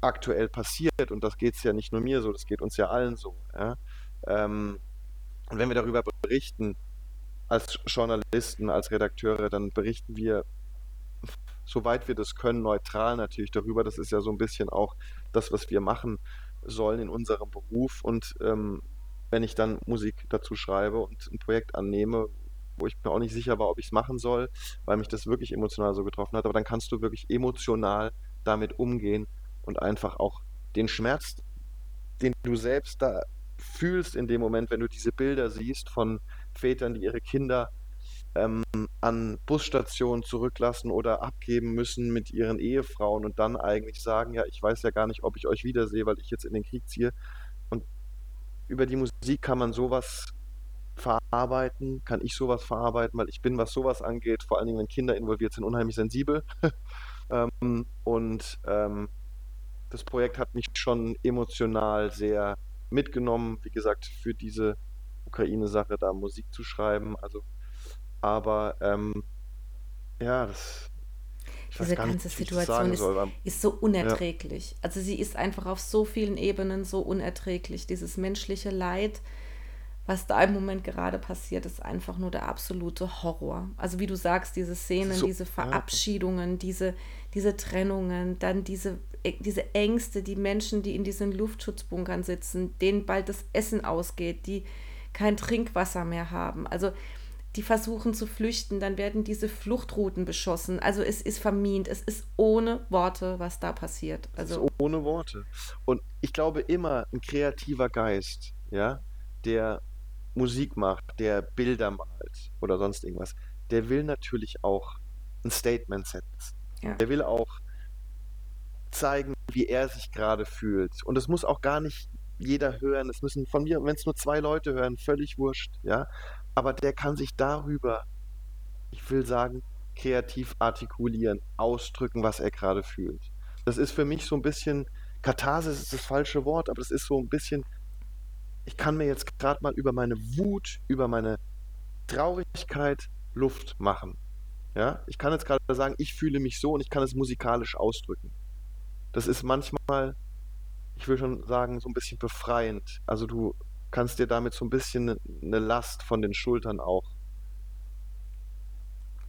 aktuell passiert. Und das geht es ja nicht nur mir so, das geht uns ja allen so. Ja? Ähm, und wenn wir darüber berichten, als Journalisten, als Redakteure, dann berichten wir, soweit wir das können, neutral natürlich darüber. Das ist ja so ein bisschen auch das, was wir machen sollen in unserem Beruf. Und ähm, wenn ich dann Musik dazu schreibe und ein Projekt annehme, wo ich mir auch nicht sicher war, ob ich es machen soll, weil mich das wirklich emotional so getroffen hat, aber dann kannst du wirklich emotional damit umgehen und einfach auch den Schmerz, den du selbst da fühlst in dem Moment, wenn du diese Bilder siehst von Vätern, die ihre Kinder ähm, an Busstationen zurücklassen oder abgeben müssen mit ihren Ehefrauen und dann eigentlich sagen, ja, ich weiß ja gar nicht, ob ich euch wiedersehe, weil ich jetzt in den Krieg ziehe. Und über die Musik kann man sowas verarbeiten, kann ich sowas verarbeiten, weil ich bin, was sowas angeht, vor allen Dingen, wenn Kinder involviert sind, unheimlich sensibel. ähm, und ähm, das Projekt hat mich schon emotional sehr mitgenommen, wie gesagt, für diese Ukraine-Sache da Musik zu schreiben. Also, aber ähm, ja, das. Diese ganze nicht, Situation ist, soll, ist, so unerträglich. Ja. Also sie ist einfach auf so vielen Ebenen so unerträglich. Dieses menschliche Leid, was da im Moment gerade passiert, ist einfach nur der absolute Horror. Also wie du sagst, diese Szenen, so, diese Verabschiedungen, ja. diese, diese Trennungen, dann diese, äh, diese Ängste, die Menschen, die in diesen Luftschutzbunkern sitzen, denen bald das Essen ausgeht, die kein Trinkwasser mehr haben. Also die versuchen zu flüchten, dann werden diese Fluchtrouten beschossen. Also es ist vermint, es ist ohne Worte, was da passiert. Also ohne Worte. Und ich glaube immer, ein kreativer Geist, ja, der Musik macht, der Bilder malt oder sonst irgendwas, der will natürlich auch ein Statement setzen. Ja. Der will auch zeigen, wie er sich gerade fühlt. Und es muss auch gar nicht jeder hören. Es müssen von mir, wenn es nur zwei Leute hören, völlig wurscht, ja. Aber der kann sich darüber, ich will sagen, kreativ artikulieren, ausdrücken, was er gerade fühlt. Das ist für mich so ein bisschen, Katharsis ist das falsche Wort, aber das ist so ein bisschen ich kann mir jetzt gerade mal über meine Wut, über meine Traurigkeit Luft machen. Ja, ich kann jetzt gerade sagen, ich fühle mich so und ich kann es musikalisch ausdrücken. Das ist manchmal, ich will schon sagen, so ein bisschen befreiend. Also du kannst dir damit so ein bisschen eine Last von den Schultern auch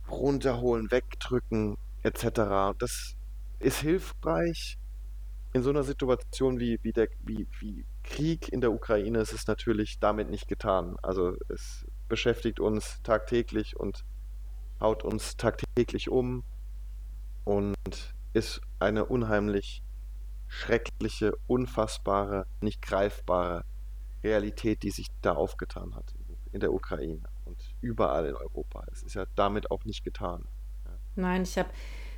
runterholen, wegdrücken, etc. Das ist hilfreich in so einer Situation wie, wie, der, wie, wie Krieg in der Ukraine ist es natürlich damit nicht getan. Also es beschäftigt uns tagtäglich und haut uns tagtäglich um und ist eine unheimlich schreckliche, unfassbare, nicht greifbare Realität, die sich da aufgetan hat in der Ukraine und überall in Europa. Es ist ja damit auch nicht getan. Nein, ich habe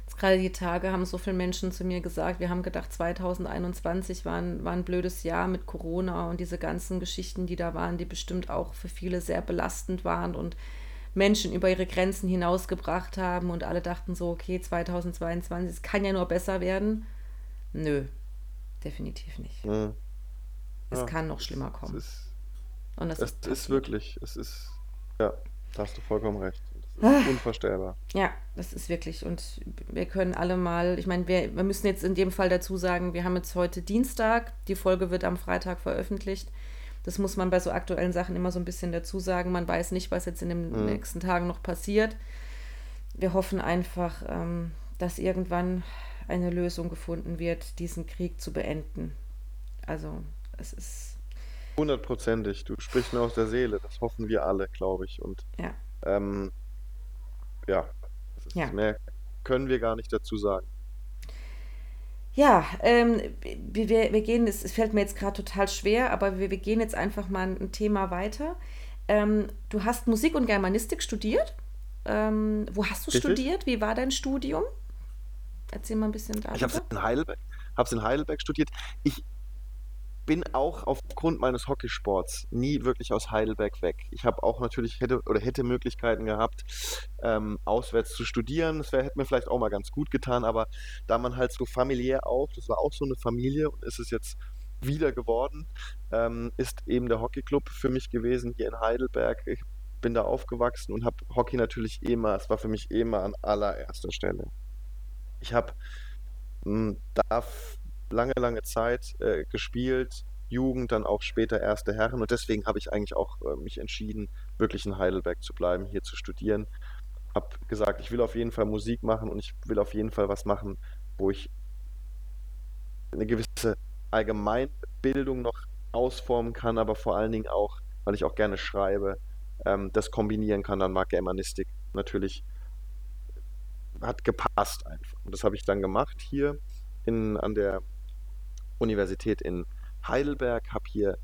jetzt gerade die Tage haben so viele Menschen zu mir gesagt, wir haben gedacht, 2021 war ein, war ein blödes Jahr mit Corona und diese ganzen Geschichten, die da waren, die bestimmt auch für viele sehr belastend waren und Menschen über ihre Grenzen hinausgebracht haben und alle dachten so, okay, 2022, es kann ja nur besser werden. Nö, definitiv nicht. Mhm. Es ja, kann noch schlimmer kommen. Es ist, und das es ist, ist wirklich, es ist, ja, da hast du vollkommen recht. Das ist ah. unvorstellbar. Ja, das ist wirklich. Und wir können alle mal, ich meine, wir, wir müssen jetzt in dem Fall dazu sagen, wir haben jetzt heute Dienstag, die Folge wird am Freitag veröffentlicht. Das muss man bei so aktuellen Sachen immer so ein bisschen dazu sagen. Man weiß nicht, was jetzt in den mhm. nächsten Tagen noch passiert. Wir hoffen einfach, ähm, dass irgendwann eine Lösung gefunden wird, diesen Krieg zu beenden. Also es ist. Hundertprozentig. Du sprichst mir aus der Seele. Das hoffen wir alle, glaube ich. Und ja, ähm, ja, ja. mehr können wir gar nicht dazu sagen. Ja, ähm, wir, wir gehen, es, es fällt mir jetzt gerade total schwer, aber wir, wir gehen jetzt einfach mal ein Thema weiter. Ähm, du hast Musik und Germanistik studiert. Ähm, wo hast du Richtig? studiert? Wie war dein Studium? Erzähl mal ein bisschen darüber. Ich habe es in Heidelberg, in Heidelberg studiert. Ich bin auch aufgrund meines Hockeysports nie wirklich aus Heidelberg weg. Ich habe auch natürlich hätte oder hätte Möglichkeiten gehabt, ähm, auswärts zu studieren. Das wär, hätte mir vielleicht auch mal ganz gut getan, aber da man halt so familiär auch, das war auch so eine Familie und ist es jetzt wieder geworden, ähm, ist eben der Hockeyclub für mich gewesen hier in Heidelberg. Ich bin da aufgewachsen und habe Hockey natürlich immer, es war für mich immer an allererster Stelle. Ich habe hm, da lange, lange Zeit äh, gespielt, Jugend, dann auch später erste Herren. Und deswegen habe ich eigentlich auch äh, mich entschieden, wirklich in Heidelberg zu bleiben, hier zu studieren. Habe gesagt, ich will auf jeden Fall Musik machen und ich will auf jeden Fall was machen, wo ich eine gewisse Allgemeinbildung noch ausformen kann, aber vor allen Dingen auch, weil ich auch gerne schreibe, ähm, das kombinieren kann. Dann mag Germanistik natürlich hat gepasst einfach. Und das habe ich dann gemacht hier in, an der Universität in Heidelberg, habe hier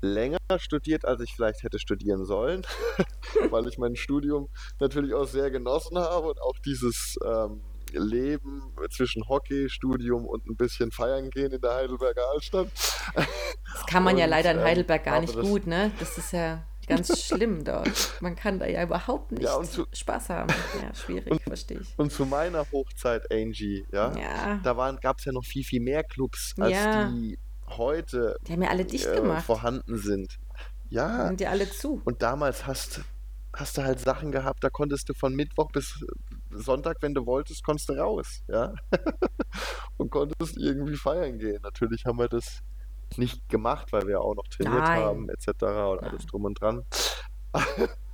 länger studiert, als ich vielleicht hätte studieren sollen, weil ich mein Studium natürlich auch sehr genossen habe und auch dieses ähm, Leben zwischen Hockey, Studium und ein bisschen feiern gehen in der Heidelberger Altstadt. Das kann man und, ja leider in ähm, Heidelberg gar nicht gut, ne? Das ist ja ganz schlimm dort. Man kann da ja überhaupt nicht ja, zu, Spaß haben. Ja, schwierig, und, verstehe ich. Und zu meiner Hochzeit, Angie, ja, ja. da gab es ja noch viel, viel mehr Clubs, als ja. die heute die haben ja alle dicht äh, vorhanden sind. Ja. Sind ja alle zu. Und damals hast, hast du halt Sachen gehabt, da konntest du von Mittwoch bis Sonntag, wenn du wolltest, konntest du raus, ja. und konntest irgendwie feiern gehen. Natürlich haben wir das nicht gemacht, weil wir auch noch trainiert Nein. haben, etc. und alles drum und dran.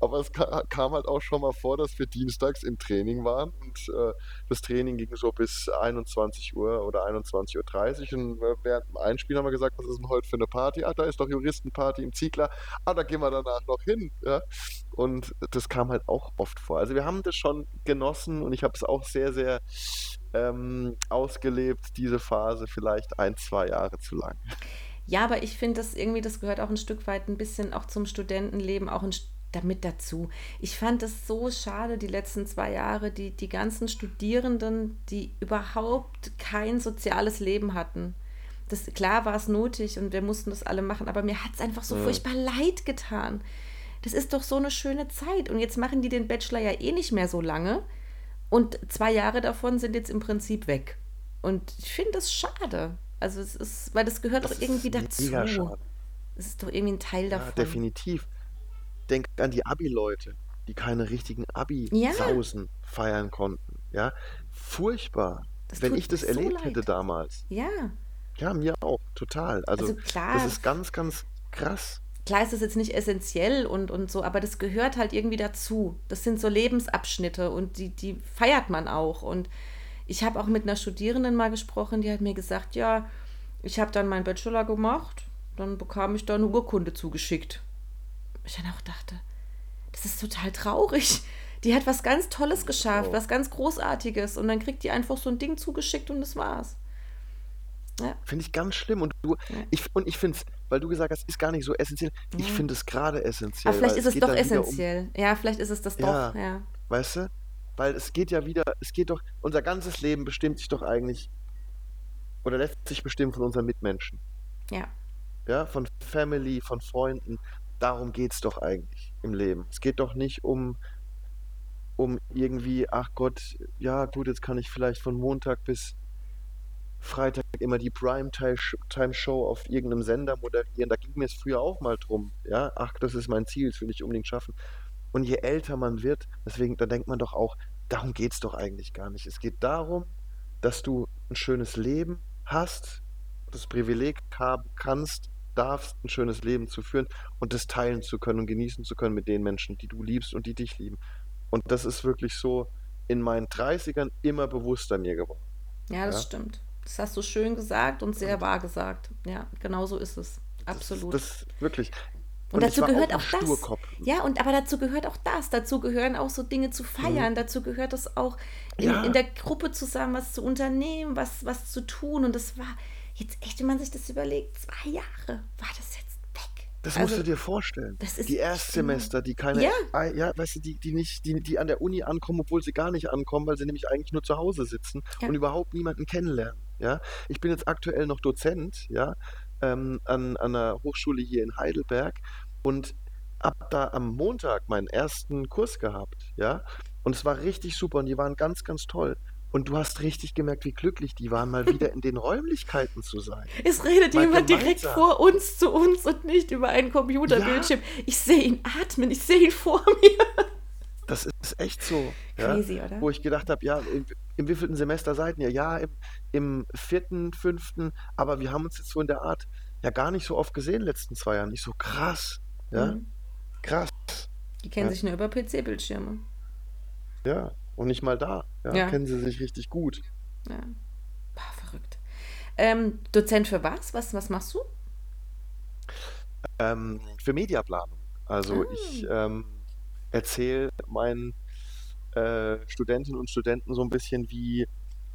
Aber es kam halt auch schon mal vor, dass wir dienstags im Training waren und äh, das Training ging so bis 21 Uhr oder 21.30 Uhr und äh, während dem Einspielen haben wir gesagt, was ist denn heute für eine Party? Ah, da ist doch Juristenparty im Ziegler. Ah, da gehen wir danach noch hin. Ja? Und das kam halt auch oft vor. Also wir haben das schon genossen und ich habe es auch sehr, sehr ähm, ausgelebt, diese Phase vielleicht ein, zwei Jahre zu lang. Ja, aber ich finde, das irgendwie, das gehört auch ein Stück weit ein bisschen auch zum Studentenleben, auch ein, damit dazu. Ich fand es so schade, die letzten zwei Jahre, die, die ganzen Studierenden, die überhaupt kein soziales Leben hatten. Das, klar war es nötig und wir mussten das alle machen, aber mir hat es einfach so ja. furchtbar leid getan. Das ist doch so eine schöne Zeit. Und jetzt machen die den Bachelor ja eh nicht mehr so lange. Und zwei Jahre davon sind jetzt im Prinzip weg. Und ich finde das schade. Also es ist, weil das gehört das doch irgendwie dazu. Es ist doch irgendwie ein Teil davon. Ja, definitiv. Denk an die Abi-Leute, die keine richtigen Abi-Sausen ja. feiern konnten. Ja, furchtbar. Das Wenn ich das so erlebt leid. hätte damals. Ja. Ja, mir auch, total. Also, also klar, das ist ganz, ganz krass. Klar ist das jetzt nicht essentiell und, und so, aber das gehört halt irgendwie dazu. Das sind so Lebensabschnitte und die, die feiert man auch. Und ich habe auch mit einer Studierenden mal gesprochen, die hat mir gesagt, ja, ich habe dann meinen Bachelor gemacht, dann bekam ich da eine Urkunde zugeschickt. Ich dann auch dachte, das ist total traurig. Die hat was ganz Tolles geschafft, was ganz Großartiges und dann kriegt die einfach so ein Ding zugeschickt und das war's. Ja. Finde ich ganz schlimm. Und du, ja. ich, und ich finde es, weil du gesagt hast, ist gar nicht so essentiell. Ja. Ich finde es gerade essentiell. Aber vielleicht ist es doch essentiell. Um, ja, vielleicht ist es das doch. Ja. Weißt du? Weil es geht ja wieder, es geht doch, unser ganzes Leben bestimmt sich doch eigentlich oder lässt sich bestimmen von unseren Mitmenschen. Ja. Ja, von Family, von Freunden. Darum geht es doch eigentlich im Leben. Es geht doch nicht um, um irgendwie, ach Gott, ja gut, jetzt kann ich vielleicht von Montag bis Freitag immer die Primetime-Show auf irgendeinem Sender moderieren. Da ging mir es früher auch mal drum. Ja, ach, das ist mein Ziel, das will ich unbedingt schaffen. Und je älter man wird, deswegen, da denkt man doch auch, darum geht es doch eigentlich gar nicht. Es geht darum, dass du ein schönes Leben hast, das Privileg haben kannst, darfst, ein schönes Leben zu führen und das teilen zu können und genießen zu können mit den Menschen, die du liebst und die dich lieben. Und das ist wirklich so in meinen 30ern immer bewusster mir geworden. Ja, das ja? stimmt. Das hast du schön gesagt und sehr wahr gesagt. Ja, genau so ist es. Absolut. Das, das wirklich. Und, und dazu gehört auch, auch das. Ja, und aber dazu gehört auch das. Dazu gehören auch so Dinge zu feiern. Mhm. Dazu gehört es auch in, ja. in, der Gruppe zusammen was zu unternehmen, was, was zu tun. Und das war jetzt echt, wenn man sich das überlegt, zwei Jahre war das jetzt weg. Das also, musst du dir vorstellen. Das ist die Erstsemester, die keine, ja, ja weißt du, die, die nicht, die, die an der Uni ankommen, obwohl sie gar nicht ankommen, weil sie nämlich eigentlich nur zu Hause sitzen ja. und überhaupt niemanden kennenlernen. Ja, ich bin jetzt aktuell noch Dozent, ja, ähm, an, an einer Hochschule hier in Heidelberg und habe da am Montag meinen ersten Kurs gehabt, ja, und es war richtig super und die waren ganz, ganz toll. Und du hast richtig gemerkt, wie glücklich die waren, mal wieder in den Räumlichkeiten zu sein. Es redet mal jemand gemeinsam. direkt vor uns zu uns und nicht über einen Computerbildschirm. Ja. Ich sehe ihn atmen, ich sehe ihn vor mir. Das ist echt so. Crazy, ja? oder? Wo ich gedacht habe, ja, im, im wievielten Semester seid ihr? Ja, im, im vierten, fünften, aber wir haben uns jetzt so in der Art ja gar nicht so oft gesehen in den letzten zwei Jahren. Nicht so krass. Ja? Mhm. Krass. Die kennen ja. sich nur über PC-Bildschirme. Ja, und nicht mal da. Ja, ja. Kennen sie sich richtig gut. Ja. Boah, verrückt. Ähm, Dozent für was? was? Was machst du? Ähm, für Mediaplanung. Also ah. ich ähm, erzähle meinen äh, Studentinnen und Studenten so ein bisschen, wie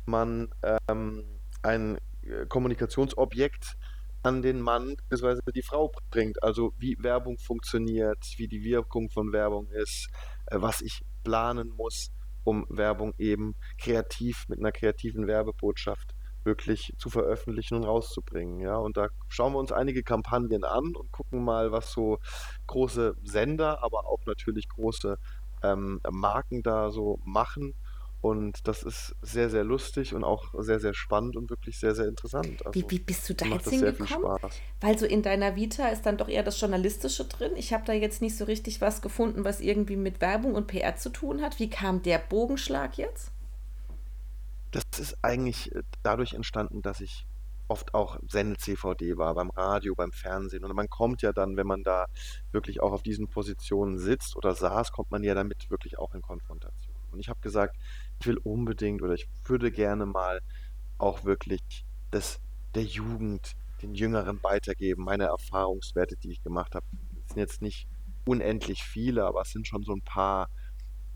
man ähm, ein äh, Kommunikationsobjekt an den Mann bzw. die Frau bringt. Also wie Werbung funktioniert, wie die Wirkung von Werbung ist, äh, was ich planen muss, um Werbung eben kreativ mit einer kreativen Werbebotschaft wirklich zu veröffentlichen und rauszubringen. Ja, und da schauen wir uns einige Kampagnen an und gucken mal, was so große Sender, aber auch natürlich große ähm, Marken da so machen. Und das ist sehr, sehr lustig und auch sehr, sehr spannend und wirklich sehr, sehr interessant. Also, wie, wie bist du da jetzt hingekommen? Weil so in deiner Vita ist dann doch eher das Journalistische drin. Ich habe da jetzt nicht so richtig was gefunden, was irgendwie mit Werbung und PR zu tun hat. Wie kam der Bogenschlag jetzt? Das ist eigentlich äh, dadurch entstanden, dass ich oft auch Sende-CVD war, beim Radio, beim Fernsehen. Und man kommt ja dann, wenn man da wirklich auch auf diesen Positionen sitzt oder saß, kommt man ja damit wirklich auch in Konfrontation. Und ich habe gesagt, ich will unbedingt oder ich würde gerne mal auch wirklich das der Jugend, den Jüngeren weitergeben, meine Erfahrungswerte, die ich gemacht habe. Das sind jetzt nicht unendlich viele, aber es sind schon so ein paar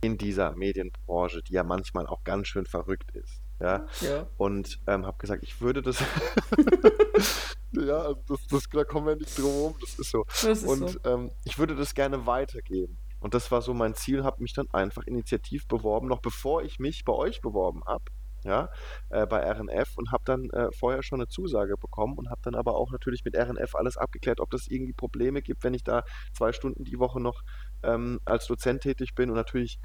in dieser Medienbranche, die ja manchmal auch ganz schön verrückt ist. Ja. ja. Und ähm, habe gesagt, ich würde das. ja, also das, das, da kommen wir nicht drum herum, das ist so. Das ist und so. Ähm, ich würde das gerne weitergeben. Und das war so mein Ziel, habe mich dann einfach initiativ beworben, noch bevor ich mich bei euch beworben habe, ja, äh, bei RNF und habe dann äh, vorher schon eine Zusage bekommen und habe dann aber auch natürlich mit RNF alles abgeklärt, ob das irgendwie Probleme gibt, wenn ich da zwei Stunden die Woche noch ähm, als Dozent tätig bin und natürlich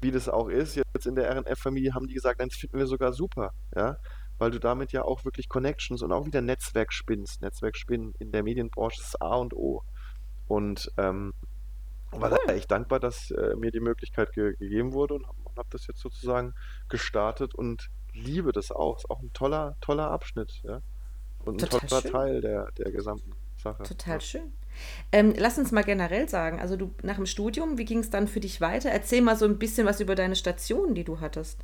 wie das auch ist, jetzt in der RNF-Familie haben die gesagt, nein, das finden wir sogar super, ja, weil du damit ja auch wirklich Connections und auch wieder Netzwerk spinnst. Netzwerk spinnen in der Medienbranche ist A und O. Und ähm, war da echt dankbar, dass äh, mir die Möglichkeit ge gegeben wurde und habe hab das jetzt sozusagen gestartet und liebe das auch. Ist auch ein toller, toller Abschnitt, ja. Und ein Total toller schön. Teil der, der gesamten Sache. Total ja. schön. Ähm, lass uns mal generell sagen, also du nach dem Studium, wie ging es dann für dich weiter? Erzähl mal so ein bisschen was über deine Stationen, die du hattest.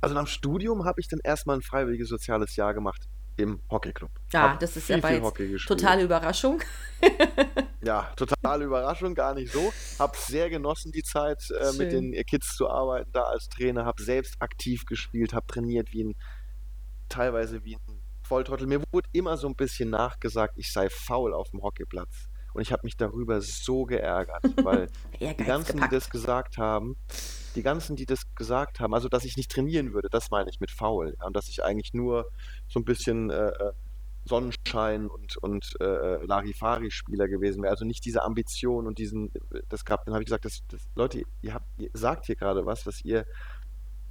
Also nach dem Studium habe ich dann erstmal ein freiwilliges soziales Jahr gemacht im Hockeyclub. Ja, Hab das ist viel, ja bei totale Überraschung. Ja, totale Überraschung, gar nicht so. Hab sehr genossen die Zeit, äh, mit den Kids zu arbeiten, da als Trainer. Hab selbst aktiv gespielt, hab trainiert wie ein, teilweise wie ein Volltrottel. Mir wurde immer so ein bisschen nachgesagt, ich sei faul auf dem Hockeyplatz. Und ich habe mich darüber so geärgert, weil die ganzen, die gepackt. das gesagt haben, die ganzen, die das gesagt haben, also dass ich nicht trainieren würde, das meine ich mit faul. Ja, und dass ich eigentlich nur so ein bisschen äh, äh, Sonnenschein und, und äh, Larifari-Spieler gewesen wäre. Also nicht diese Ambition und diesen, das gab, dann habe ich gesagt, das, das, Leute, ihr habt, ihr sagt hier gerade was, was ihr,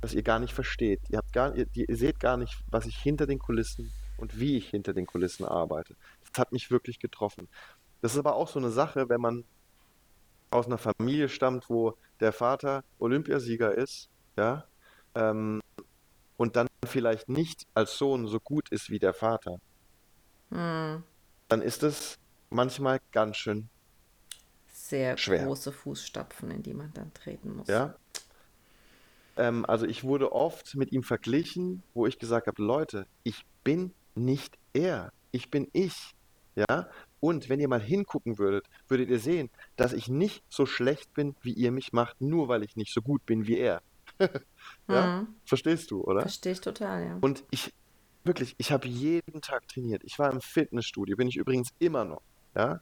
was ihr gar nicht versteht. Ihr habt gar, ihr, ihr seht gar nicht, was ich hinter den Kulissen und wie ich hinter den Kulissen arbeite. Das hat mich wirklich getroffen. Das ist aber auch so eine Sache, wenn man aus einer Familie stammt, wo der Vater Olympiasieger ist, ja, ähm, und dann vielleicht nicht als Sohn so gut ist wie der Vater, Hm, dann ist es manchmal ganz schön sehr schwer, große Fußstapfen, in die man dann treten muss. ja. Ähm, also ich wurde oft mit ihm verglichen, wo ich gesagt habe, Leute, ich bin nicht er, ich bin ich, ja. Und wenn ihr mal hingucken würdet, würdet ihr sehen, dass ich nicht so schlecht bin, wie ihr mich macht, nur weil ich nicht so gut bin wie er. Ja? Hm, Verstehst du, oder? verstehe ich total, ja. Und ich, wirklich, ich habe jeden Tag trainiert. Ich war im Fitnessstudio, bin ich übrigens immer noch. Ja?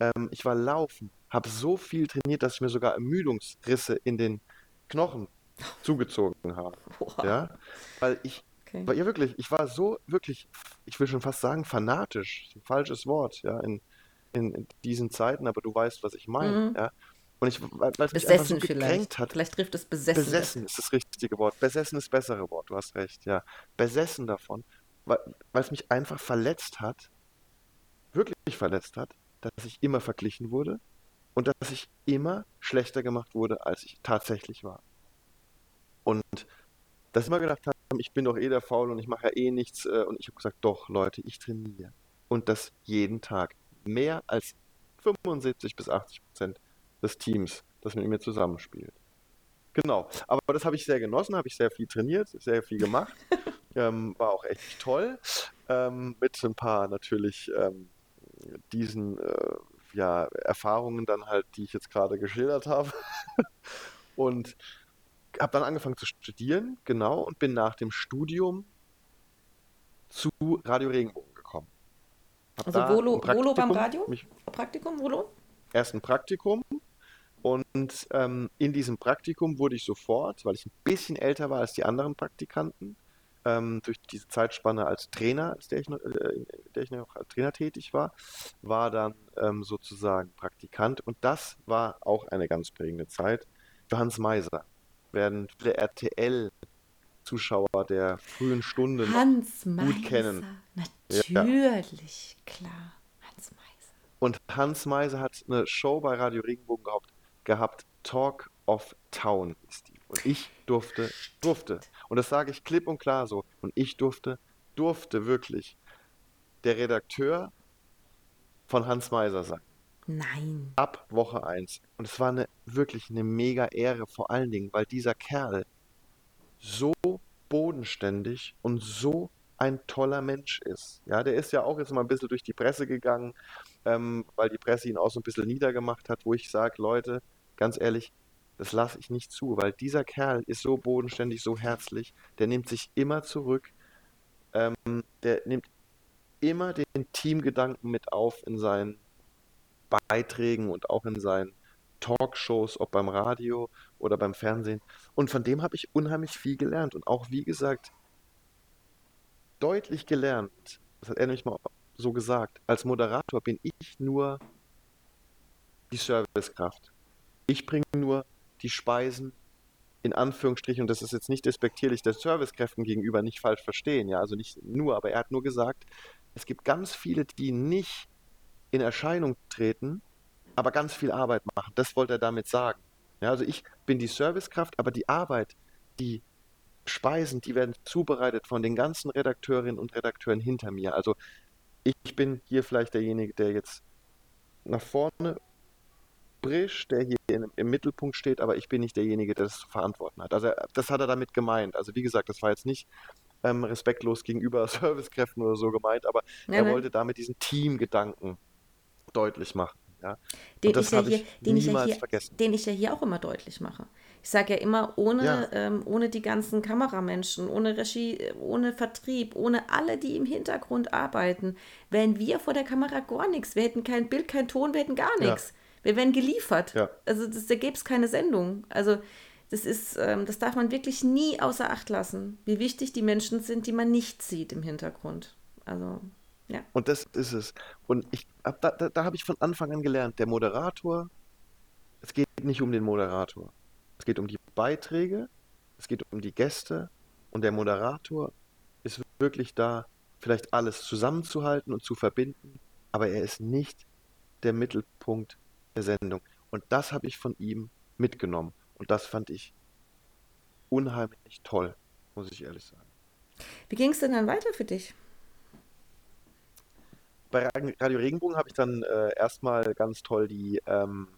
Ähm, ich war laufen, habe so viel trainiert, dass ich mir sogar Ermüdungsrisse in den Knochen zugezogen habe. Boah, Ja? Weil ich, okay. weil, ja wirklich, ich war so wirklich, ich will schon fast sagen, fanatisch. Falsches Wort, ja, in, in, diesen Zeiten, aber du weißt, was ich meine. Mhm. Ja? Und ich, weil es mich einfach so Besessen vielleicht. hat, Vielleicht trifft es besessen. Besessen ist das richtige Wort. Besessen ist das bessere Wort, du hast recht, ja. Besessen davon, weil, weil es mich einfach verletzt hat, wirklich verletzt hat, dass ich immer verglichen wurde und dass ich immer schlechter gemacht wurde, als ich tatsächlich war. Und dass ich immer gedacht habe, ich bin doch eh der Faul und ich mache ja eh nichts. äh, Und ich habe gesagt, doch, Leute, ich trainiere. Und das jeden Tag. Mehr als 75 bis 80 Prozent des Teams, das mit mir zusammenspielt. Genau. Aber das habe ich sehr genossen, habe ich sehr viel trainiert, sehr viel gemacht. Ähm, war auch echt toll. Ähm, mit ein paar natürlich ähm, diesen äh, ja, Erfahrungen dann halt, die ich jetzt gerade geschildert habe. Und habe dann angefangen zu studieren, genau, und bin nach dem Studium zu Radio Regenbogen gekommen. Habe Also Volo, Volo beim Radio? mich Praktikum, Volo? erst ein Praktikum und ähm, in diesem Praktikum wurde ich sofort, weil ich ein bisschen älter war als die anderen Praktikanten, ähm, durch diese Zeitspanne als Trainer, als der ich noch, äh, der ich noch als Trainer tätig war, war dann ähm, sozusagen Praktikant und das war auch eine ganz prägende Zeit für Hans Meiser. Werden viele RTL-Zuschauer der frühen Stunde noch Hans gut kennen. Meiser. Ja. Natürlich, klar. Hans Meiser. Und Hans Meiser hat eine Show bei Radio Regenbogen gehabt, gehabt Talk of Town ist die. Und ich durfte, durfte, und das sage ich klipp und klar so, und ich durfte, durfte wirklich der Redakteur von Hans Meiser sein. Nein. Ab Woche 1. Und es war eine, wirklich eine mega Ehre, vor allen Dingen, weil dieser Kerl so bodenständig und so ein toller Mensch ist. Ja, der ist ja auch jetzt mal ein bisschen durch die Presse gegangen, ähm, weil die Presse ihn auch so ein bisschen niedergemacht hat, wo ich sage, Leute, ganz ehrlich, das lasse ich nicht zu, weil dieser Kerl ist so bodenständig, so herzlich, der nimmt sich immer zurück, ähm, der nimmt immer den Teamgedanken mit auf in seinen Beiträgen und auch in seinen Talkshows, ob beim Radio oder beim Fernsehen. Und von dem habe ich unheimlich viel gelernt und auch, wie gesagt, deutlich gelernt. Das hat er nämlich mal so gesagt. Als Moderator bin ich nur die Servicekraft. Ich bringe nur die Speisen in Anführungsstrichen, und das ist jetzt nicht despektierlich der Servicekräften gegenüber, nicht falsch verstehen, ja, also nicht nur, aber er hat nur gesagt, es gibt ganz viele, die nicht in Erscheinung treten, aber ganz viel Arbeit machen. Das wollte er damit sagen. Ja, also ich bin die Servicekraft, aber die Arbeit, die Speisen, die werden zubereitet von den ganzen Redakteurinnen und Redakteuren hinter mir. Also ich bin hier vielleicht derjenige, der jetzt nach vorne Brisch, der hier in, im Mittelpunkt steht, aber ich bin nicht derjenige, der das zu verantworten hat. Also das hat er damit gemeint. Also wie gesagt, das war jetzt nicht ähm, respektlos gegenüber Servicekräften oder so gemeint, aber ja, er wollte damit diesen Teamgedanken deutlich machen. Ja? Den, ich ja, hier, den, ich ja hier, den ich ja hier auch immer deutlich mache. Ich sage ja immer, ohne, ja. Ähm, ohne die ganzen Kameramenschen, ohne Regie, ohne Vertrieb, ohne alle, die im Hintergrund arbeiten, wären wir vor der Kamera gar nichts. Wir hätten kein Bild, kein Ton, wir hätten gar nichts. Ja. Wir wären geliefert. Ja. Also das, da gäbe es keine Sendung. Also das ist, ähm, das darf man wirklich nie außer Acht lassen, wie wichtig die Menschen sind, die man nicht sieht im Hintergrund. Also, ja. Und das ist es. Und ich hab, da, da, da habe ich von Anfang an gelernt, der Moderator, es geht nicht um den Moderator. Es geht um die Beiträge, es geht um die Gäste und der Moderator ist wirklich da, vielleicht alles zusammenzuhalten und zu verbinden, aber er ist nicht der Mittelpunkt der Sendung. Und das habe ich von ihm mitgenommen. Und das fand ich unheimlich toll, muss ich ehrlich sagen. Wie ging es denn dann weiter für dich? Bei Radio Regenbogen habe ich dann äh, erstmal ganz toll die, ähm,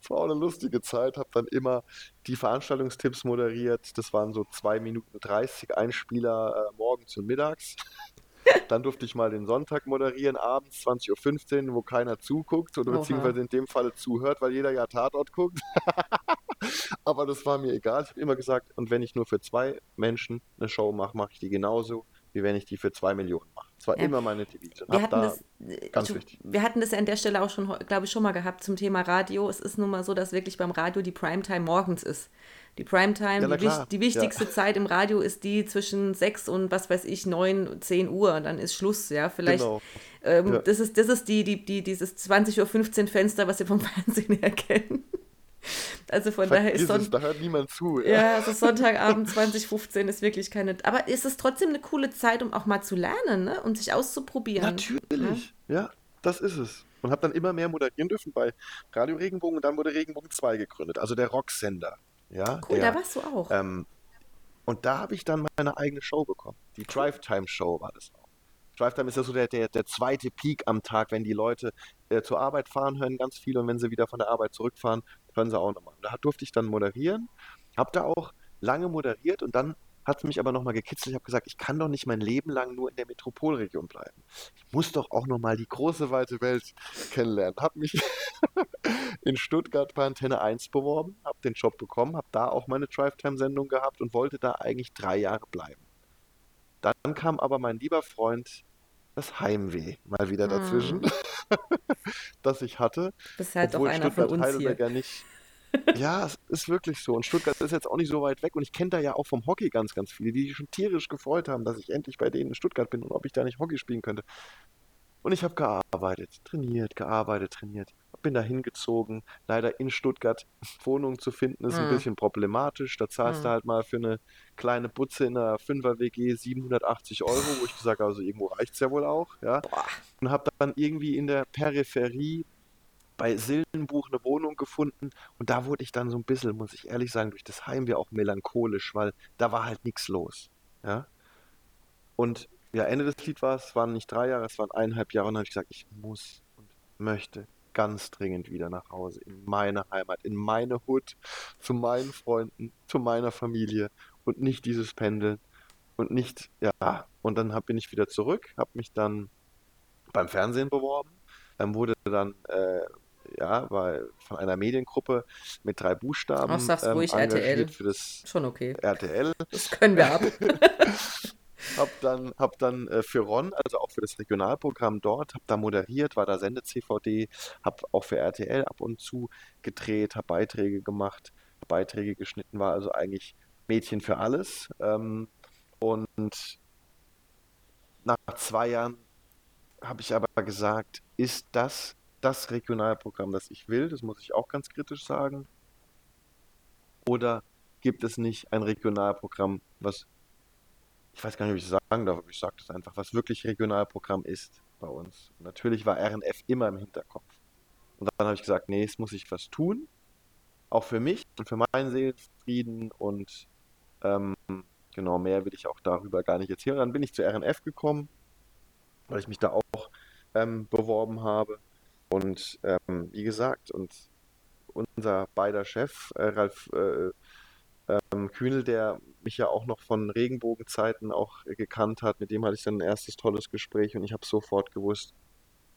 es war auch eine lustige Zeit, habe dann immer die Veranstaltungstipps moderiert. Das waren so 2 Minuten 30 Einspieler äh, morgens und mittags. Dann durfte ich mal den Sonntag moderieren, abends 20.15 Uhr, wo keiner zuguckt oder Oha. beziehungsweise in dem Falle zuhört, weil jeder ja Tatort guckt. Aber das war mir egal. Ich habe immer gesagt, und wenn ich nur für zwei Menschen eine Show mache, mache ich die genauso, wie wenn ich die für zwei Millionen mache. Das war ja. immer meine Devise. Wir hatten, da das, ganz ich, wichtig. wir hatten das ja an der Stelle auch schon, glaube ich, schon mal gehabt zum Thema Radio. Es ist nun mal so, dass wirklich beim Radio die Primetime morgens ist. Die Primetime, ja, die, die, wichtigste ja. Zeit im Radio ist die zwischen 6 und was weiß ich, 9, 10 Uhr. Dann ist Schluss, ja. Vielleicht, genau. ähm, das ist, das ist die, die, die, dieses 20.15 Uhr Fenster, was Sie vom Fernsehen erkennen. Also von Vergiss daher ist Son da hört niemand zu. Ja, ja also Sonntagabend 2015 ist wirklich keine. Aber ist es trotzdem eine coole Zeit, um auch mal zu lernen, ne? Und sich auszuprobieren. Natürlich, ja, ja das ist es. Und habe dann immer mehr moderieren dürfen bei Radio Regenbogen und dann wurde Regenbogen 2 gegründet, also der Rocksender. Ja, cool, der, da warst du auch. Ähm, und da habe ich dann meine eigene Show bekommen. Die Drive Time Show war das auch. Drive Time ist ja so der, der, der zweite Peak am Tag, wenn die Leute äh, zur Arbeit fahren, hören ganz viel und wenn sie wieder von der Arbeit zurückfahren, hören sie auch nochmal. Da durfte ich dann moderieren, habe da auch lange moderiert und dann hat es mich aber nochmal gekitzelt. Ich habe gesagt, ich kann doch nicht mein Leben lang nur in der Metropolregion bleiben. Ich muss doch auch nochmal die große, weite Welt kennenlernen. Habe mich in Stuttgart bei Antenne 1 beworben, habe den Job bekommen, habe da auch meine Drive-Time-Sendung gehabt und wollte da eigentlich drei Jahre bleiben. Dann kam aber mein lieber Freund das Heimweh mal wieder dazwischen, hm. das ich hatte. Bist halt obwohl doch einer Stuttgart von uns Heidelberger hier. nicht ja, es ist wirklich so. Und Stuttgart ist jetzt auch nicht so weit weg. Und ich kenne da ja auch vom Hockey ganz, ganz viele, die sich schon tierisch gefreut haben, dass ich endlich bei denen in Stuttgart bin und ob ich da nicht Hockey spielen könnte. Und ich habe gearbeitet, trainiert, gearbeitet, trainiert. Bin da hingezogen. Leider in Stuttgart Wohnung zu finden ist mhm. ein bisschen problematisch. Da zahlst mhm. du halt mal für eine kleine Butze in einer 5er WG 780 Euro, wo ich gesagt habe, also irgendwo reicht es ja wohl auch. Ja? Und habe dann irgendwie in der Peripherie bei Silbenbuch eine Wohnung gefunden und da wurde ich dann so ein bisschen, muss ich ehrlich sagen, durch das Heimweh auch melancholisch, weil da war halt nichts los. Ja. Und ja, Ende des Lied war es, waren nicht drei Jahre, es waren eineinhalb Jahre und dann habe ich gesagt, ich muss und möchte ganz dringend wieder nach Hause, in meine Heimat, in meine Hut, zu meinen Freunden, zu meiner Familie und nicht dieses Pendeln und nicht, ja, und dann hab, bin ich wieder zurück, habe mich dann beim Fernsehen beworben, dann wurde dann äh, ja, war von einer Mediengruppe mit drei Buchstaben. Ach, sag's ähm, ruhig, RTL. Für das Schon okay. RTL. Das können wir ab. hab dann, hab dann äh, für Ron, also auch für das Regionalprogramm dort, hab da moderiert, war da Sende-CVD, hab auch für RTL ab und zu gedreht, hab Beiträge gemacht, Beiträge geschnitten, war also eigentlich Mädchen für alles. Ähm, und nach zwei Jahren habe ich aber gesagt, ist das das Regionalprogramm, das ich will? Das muss ich auch ganz kritisch sagen. Oder gibt es nicht ein Regionalprogramm, was, ich weiß gar nicht, ob ich sagen darf, aber ich sage das einfach, was wirklich Regionalprogramm ist bei uns. Und natürlich war RNF immer im Hinterkopf. Und dann habe ich gesagt, nee, es muss ich was tun. Auch für mich und für meinen Seelenfrieden und ähm, genau, mehr will ich auch darüber gar nicht erzählen. Dann bin ich zu RNF gekommen, weil ich mich da auch ähm, beworben habe. Und ähm, wie gesagt, und unser beider Chef, äh, Ralf äh, ähm, Kühnel, der mich ja auch noch von Regenbogenzeiten auch gekannt hat, mit dem hatte ich dann ein erstes tolles Gespräch und ich habe sofort gewusst,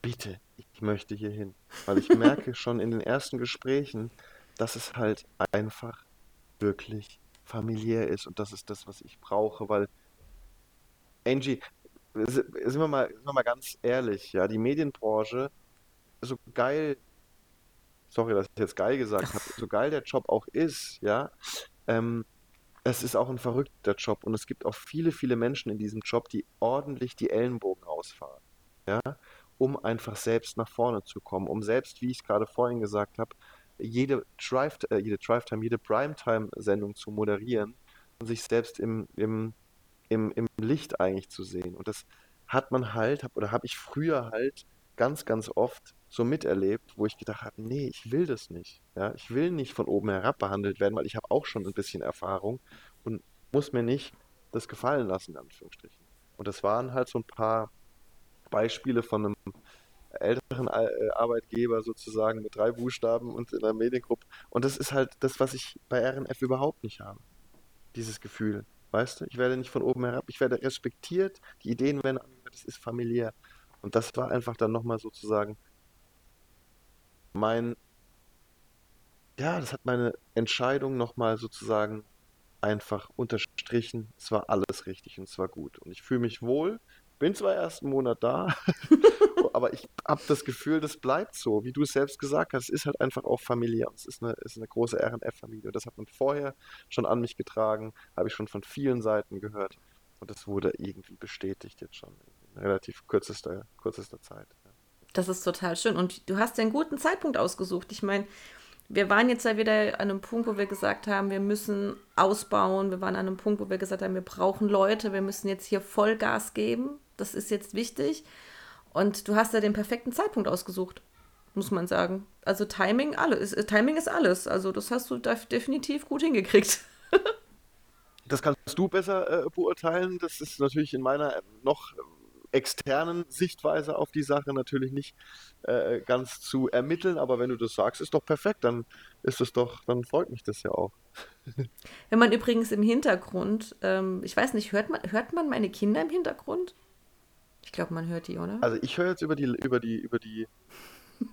bitte, ich möchte hier hin. Weil ich merke schon in den ersten Gesprächen, dass es halt einfach wirklich familiär ist und das ist das, was ich brauche, weil Angie, sind wir mal, sind wir mal ganz ehrlich, ja, die Medienbranche, so geil, sorry, dass ich jetzt geil gesagt habe, so geil der Job auch ist, ja, ähm, es ist auch ein verrückter Job und es gibt auch viele, viele Menschen in diesem Job, die ordentlich die Ellenbogen ausfahren, ja, um einfach selbst nach vorne zu kommen, um selbst, wie ich gerade vorhin gesagt habe, jede Drive, äh, jede Drive-Time, jede Primetime-Sendung zu moderieren und sich selbst im, im, im, im Licht eigentlich zu sehen. Und das hat man halt, hab, oder habe ich früher halt ganz, ganz oft so miterlebt, wo ich gedacht habe, nee, ich will das nicht. Ja, ich will nicht von oben herab behandelt werden, weil ich habe auch schon ein bisschen Erfahrung und muss mir nicht das gefallen lassen, in Anführungsstrichen. Und das waren halt so ein paar Beispiele von einem älteren äh, Arbeitgeber sozusagen mit drei Buchstaben und in einer Mediengruppe. Und das ist halt das, was ich bei RNF überhaupt nicht habe. Dieses Gefühl. Weißt du, ich werde nicht von oben herab, ich werde respektiert, die Ideen werden das ist familiär. Und das war einfach dann nochmal sozusagen mein, ja, das hat meine Entscheidung nochmal sozusagen einfach unterstrichen. Es war alles richtig und es war gut. Und ich fühle mich wohl, bin zwar erst einen Monat da, aber ich habe das Gefühl, das bleibt so, wie du es selbst gesagt hast. Es ist halt einfach auch familiär. Es ist eine, ist eine große RNF-Familie. Und das hat man vorher schon an mich getragen, habe ich schon von vielen Seiten gehört. Und das wurde irgendwie bestätigt jetzt schon in relativ kürzester, kürzester Zeit. Das ist total schön. Und du hast ja einen guten Zeitpunkt ausgesucht. Ich meine, wir waren jetzt ja wieder an einem Punkt, wo wir gesagt haben, wir müssen ausbauen. Wir waren an einem Punkt, wo wir gesagt haben, wir brauchen Leute, wir müssen jetzt hier Vollgas geben. Das ist jetzt wichtig. Und du hast ja den perfekten Zeitpunkt ausgesucht, muss man sagen. Also Timing, alles. Timing ist alles. Also das hast du definitiv gut hingekriegt. das kannst du besser äh, beurteilen. Das ist natürlich in meiner noch externen Sichtweise auf die Sache natürlich nicht äh, ganz zu ermitteln, aber wenn du das sagst, ist doch perfekt, dann ist es doch, dann freut mich das ja auch. Wenn man übrigens im Hintergrund, ähm, ich weiß nicht, hört man, hört man meine Kinder im Hintergrund? Ich glaube, man hört die, oder? Also ich höre jetzt über die, über die, über die,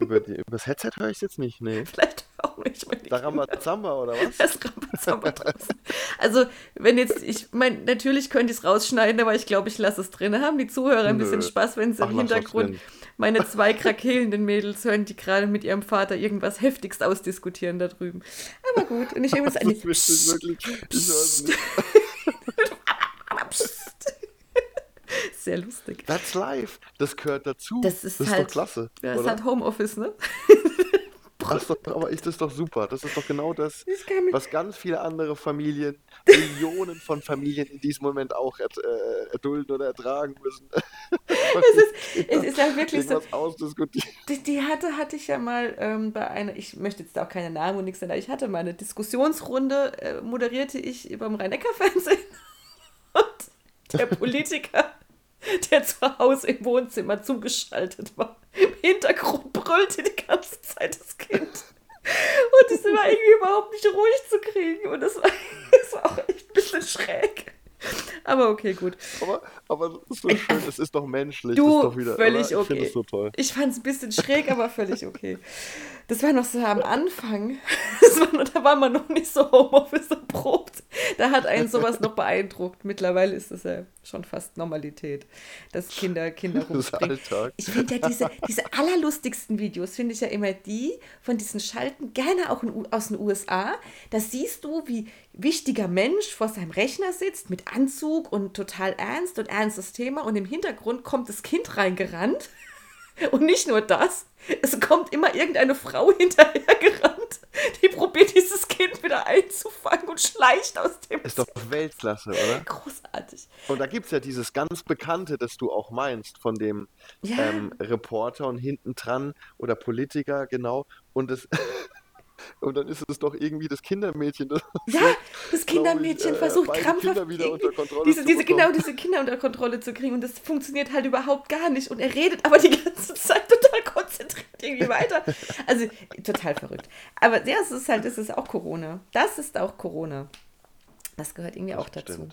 über, die, über das Headset höre ich es jetzt nicht, nee. Vielleicht auch nicht. Da Rambazamba oder was? Das Rambazamba draußen. Also, wenn jetzt, ich meine, natürlich könnte ich es rausschneiden, aber ich glaube, ich lasse es drin. Haben die Zuhörer ein Nö. bisschen Spaß, wenn sie im Hintergrund meine zwei krakelnden Mädels hören, die gerade mit ihrem Vater irgendwas heftigst ausdiskutieren da drüben. Aber gut, und ich habe jetzt eine... Das wirklich, ich. Sehr lustig. That's life. Das gehört dazu. Das ist, das ist halt, doch klasse. Das ist halt Homeoffice, ne? Das doch, aber ist das doch super. Das ist doch genau das, was ganz viele andere Familien, Millionen von Familien in diesem Moment auch erd, äh, erdulden oder ertragen müssen. es, ist, es ist halt wirklich so. Die, die, hatte, hatte ich ja mal ähm, bei einer, ich möchte jetzt auch keine Namen und nichts nennen, ich hatte mal eine Diskussionsrunde, äh, moderierte ich beim Rhein-Neckar-Fernsehen. Und der Politiker der zu Hause im Wohnzimmer zugeschaltet war. Im Hintergrund brüllte die ganze Zeit das Kind. Und es war irgendwie überhaupt nicht ruhig zu kriegen. Und das war, das war auch echt ein bisschen schräg. Aber okay, gut. Aber, aber das ist doch schön, es ist doch menschlich. Du, ist doch wieder, völlig oder? okay. Ich, so toll. ich fand es ein bisschen schräg, aber völlig okay. Das war noch so am Anfang. War, da war man noch nicht so Homeoffice erprobt. Da hat einen sowas noch beeindruckt. Mittlerweile ist das ja schon fast Normalität, dass Kinder Kinder rumspringen. Ich finde ja diese, diese allerlustigsten Videos, finde ich ja immer die von diesen Schalten, gerne auch in, aus den USA. Da siehst du, wie wichtiger Mensch vor seinem Rechner sitzt mit Anzug und total ernst und ernstes Thema und im Hintergrund kommt das Kind reingerannt. Und nicht nur das, es kommt immer irgendeine Frau hinterhergerannt, die probiert dieses Kind wieder einzufangen und schleicht aus dem Ist doch Weltklasse, oder? Großartig. Und da gibt es ja dieses ganz Bekannte, das du auch meinst, von dem ja. ähm, Reporter und hinten dran oder Politiker, genau. Und das Und dann ist es doch irgendwie das Kindermädchen. Das ja, das Kindermädchen ich, äh, versucht krampfhaft Kinder wieder unter Kontrolle diese, diese, genau diese Kinder unter Kontrolle zu kriegen und das funktioniert halt überhaupt gar nicht und er redet aber die ganze Zeit total konzentriert irgendwie weiter. Also total verrückt. Aber ja, es ist halt, es ist auch Corona. Das ist auch Corona. Das gehört irgendwie das auch dazu.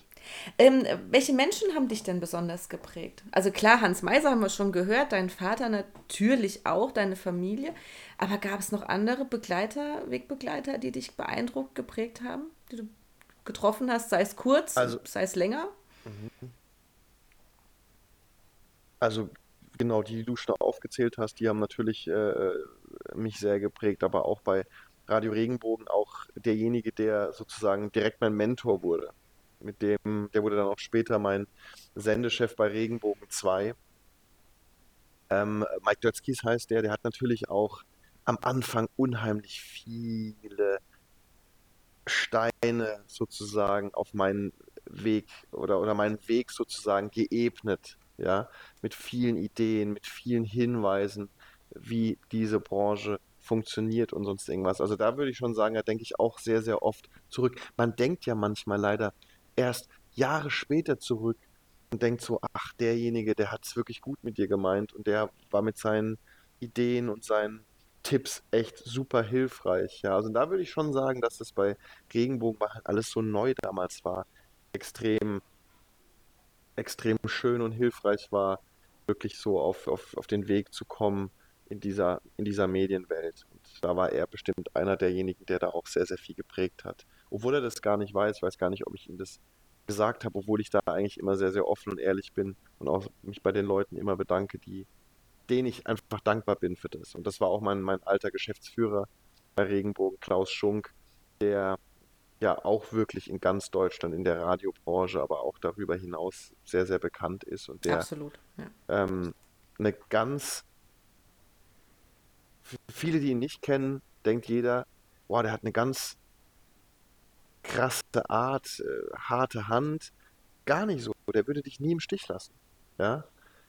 Ähm, welche Menschen haben dich denn besonders geprägt? Also klar, Hans Meiser haben wir schon gehört, dein Vater natürlich auch, deine Familie. Aber gab es noch andere Begleiter, Wegbegleiter, die dich beeindruckt, geprägt haben, die du getroffen hast, sei es kurz, also, sei es länger? Mhm. Also genau, die, die du schon aufgezählt hast, die haben natürlich äh, mich sehr geprägt, aber auch bei Radio Regenbogen auch derjenige, der sozusagen direkt mein Mentor wurde. Mit dem, der wurde dann auch später mein Sendechef bei Regenbogen 2. Ähm, Mike Dötzkis heißt der, der hat natürlich auch am Anfang unheimlich viele Steine sozusagen auf meinen Weg oder, oder meinen Weg sozusagen geebnet, ja, mit vielen Ideen, mit vielen Hinweisen, wie diese Branche funktioniert und sonst irgendwas. Also da würde ich schon sagen, da denke ich auch sehr, sehr oft zurück. Man denkt ja manchmal leider erst Jahre später zurück und denkt so, ach, derjenige, der hat es wirklich gut mit dir gemeint und der war mit seinen Ideen und seinen Tipps echt super hilfreich. Ja, also da würde ich schon sagen, dass das bei Regenbogen halt alles so neu damals war. Extrem, extrem schön und hilfreich war, wirklich so auf, auf, auf den Weg zu kommen in dieser, in dieser Medienwelt. Und da war er bestimmt einer derjenigen, der da auch sehr, sehr viel geprägt hat. Obwohl er das gar nicht weiß, ich weiß gar nicht, ob ich ihm das gesagt habe, obwohl ich da eigentlich immer sehr, sehr offen und ehrlich bin und auch mich bei den Leuten immer bedanke, die, denen ich einfach dankbar bin für das. Und das war auch mein, mein alter Geschäftsführer bei Regenbogen, Klaus Schunk, der ja auch wirklich in ganz Deutschland in der Radiobranche, aber auch darüber hinaus sehr, sehr bekannt ist und der Absolut, ja. ähm, eine ganz viele, die ihn nicht kennen, denkt jeder, boah, der hat eine ganz krasse Art, äh, harte Hand. Gar nicht so. Der würde dich nie im Stich lassen. Ja?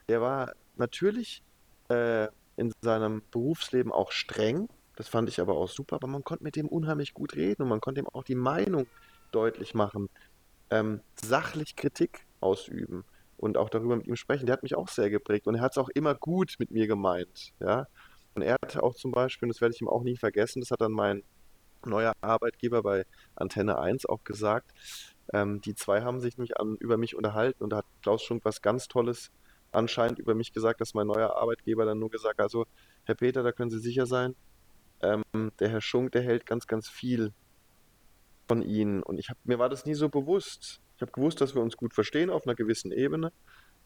Der war natürlich äh, in seinem Berufsleben auch streng. Das fand ich aber auch super, aber man konnte mit dem unheimlich gut reden und man konnte ihm auch die Meinung deutlich machen, ähm, sachlich Kritik ausüben und auch darüber mit ihm sprechen. Der hat mich auch sehr geprägt und er hat es auch immer gut mit mir gemeint. Ja? Und er hatte auch zum Beispiel, und das werde ich ihm auch nie vergessen, das hat dann mein neuer Arbeitgeber bei Antenne 1 auch gesagt, ähm, die zwei haben sich nämlich an, über mich unterhalten und da hat Klaus Schunk was ganz Tolles anscheinend über mich gesagt, dass mein neuer Arbeitgeber dann nur gesagt hat, also Herr Peter, da können Sie sicher sein, ähm, der Herr Schunk, der hält ganz, ganz viel von Ihnen. Und ich hab, mir war das nie so bewusst. Ich habe gewusst, dass wir uns gut verstehen auf einer gewissen Ebene.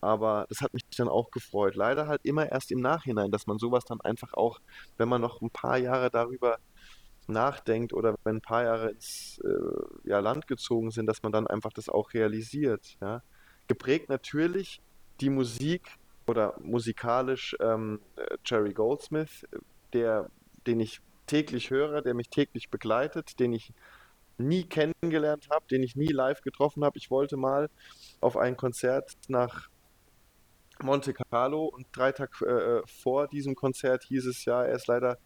Aber das hat mich dann auch gefreut. Leider halt immer erst im Nachhinein, dass man sowas dann einfach auch, wenn man noch ein paar Jahre darüber nachdenkt oder wenn ein paar Jahre ins äh, ja, Land gezogen sind, dass man dann einfach das auch realisiert. Ja? Geprägt natürlich die Musik oder musikalisch ähm, äh, Jerry Goldsmith, der, den ich täglich höre, der mich täglich begleitet, den ich nie kennengelernt habe, den ich nie live getroffen habe. Ich wollte mal auf ein Konzert nach Monte Carlo und drei Tage äh, vor diesem Konzert hieß es ja, er ist leider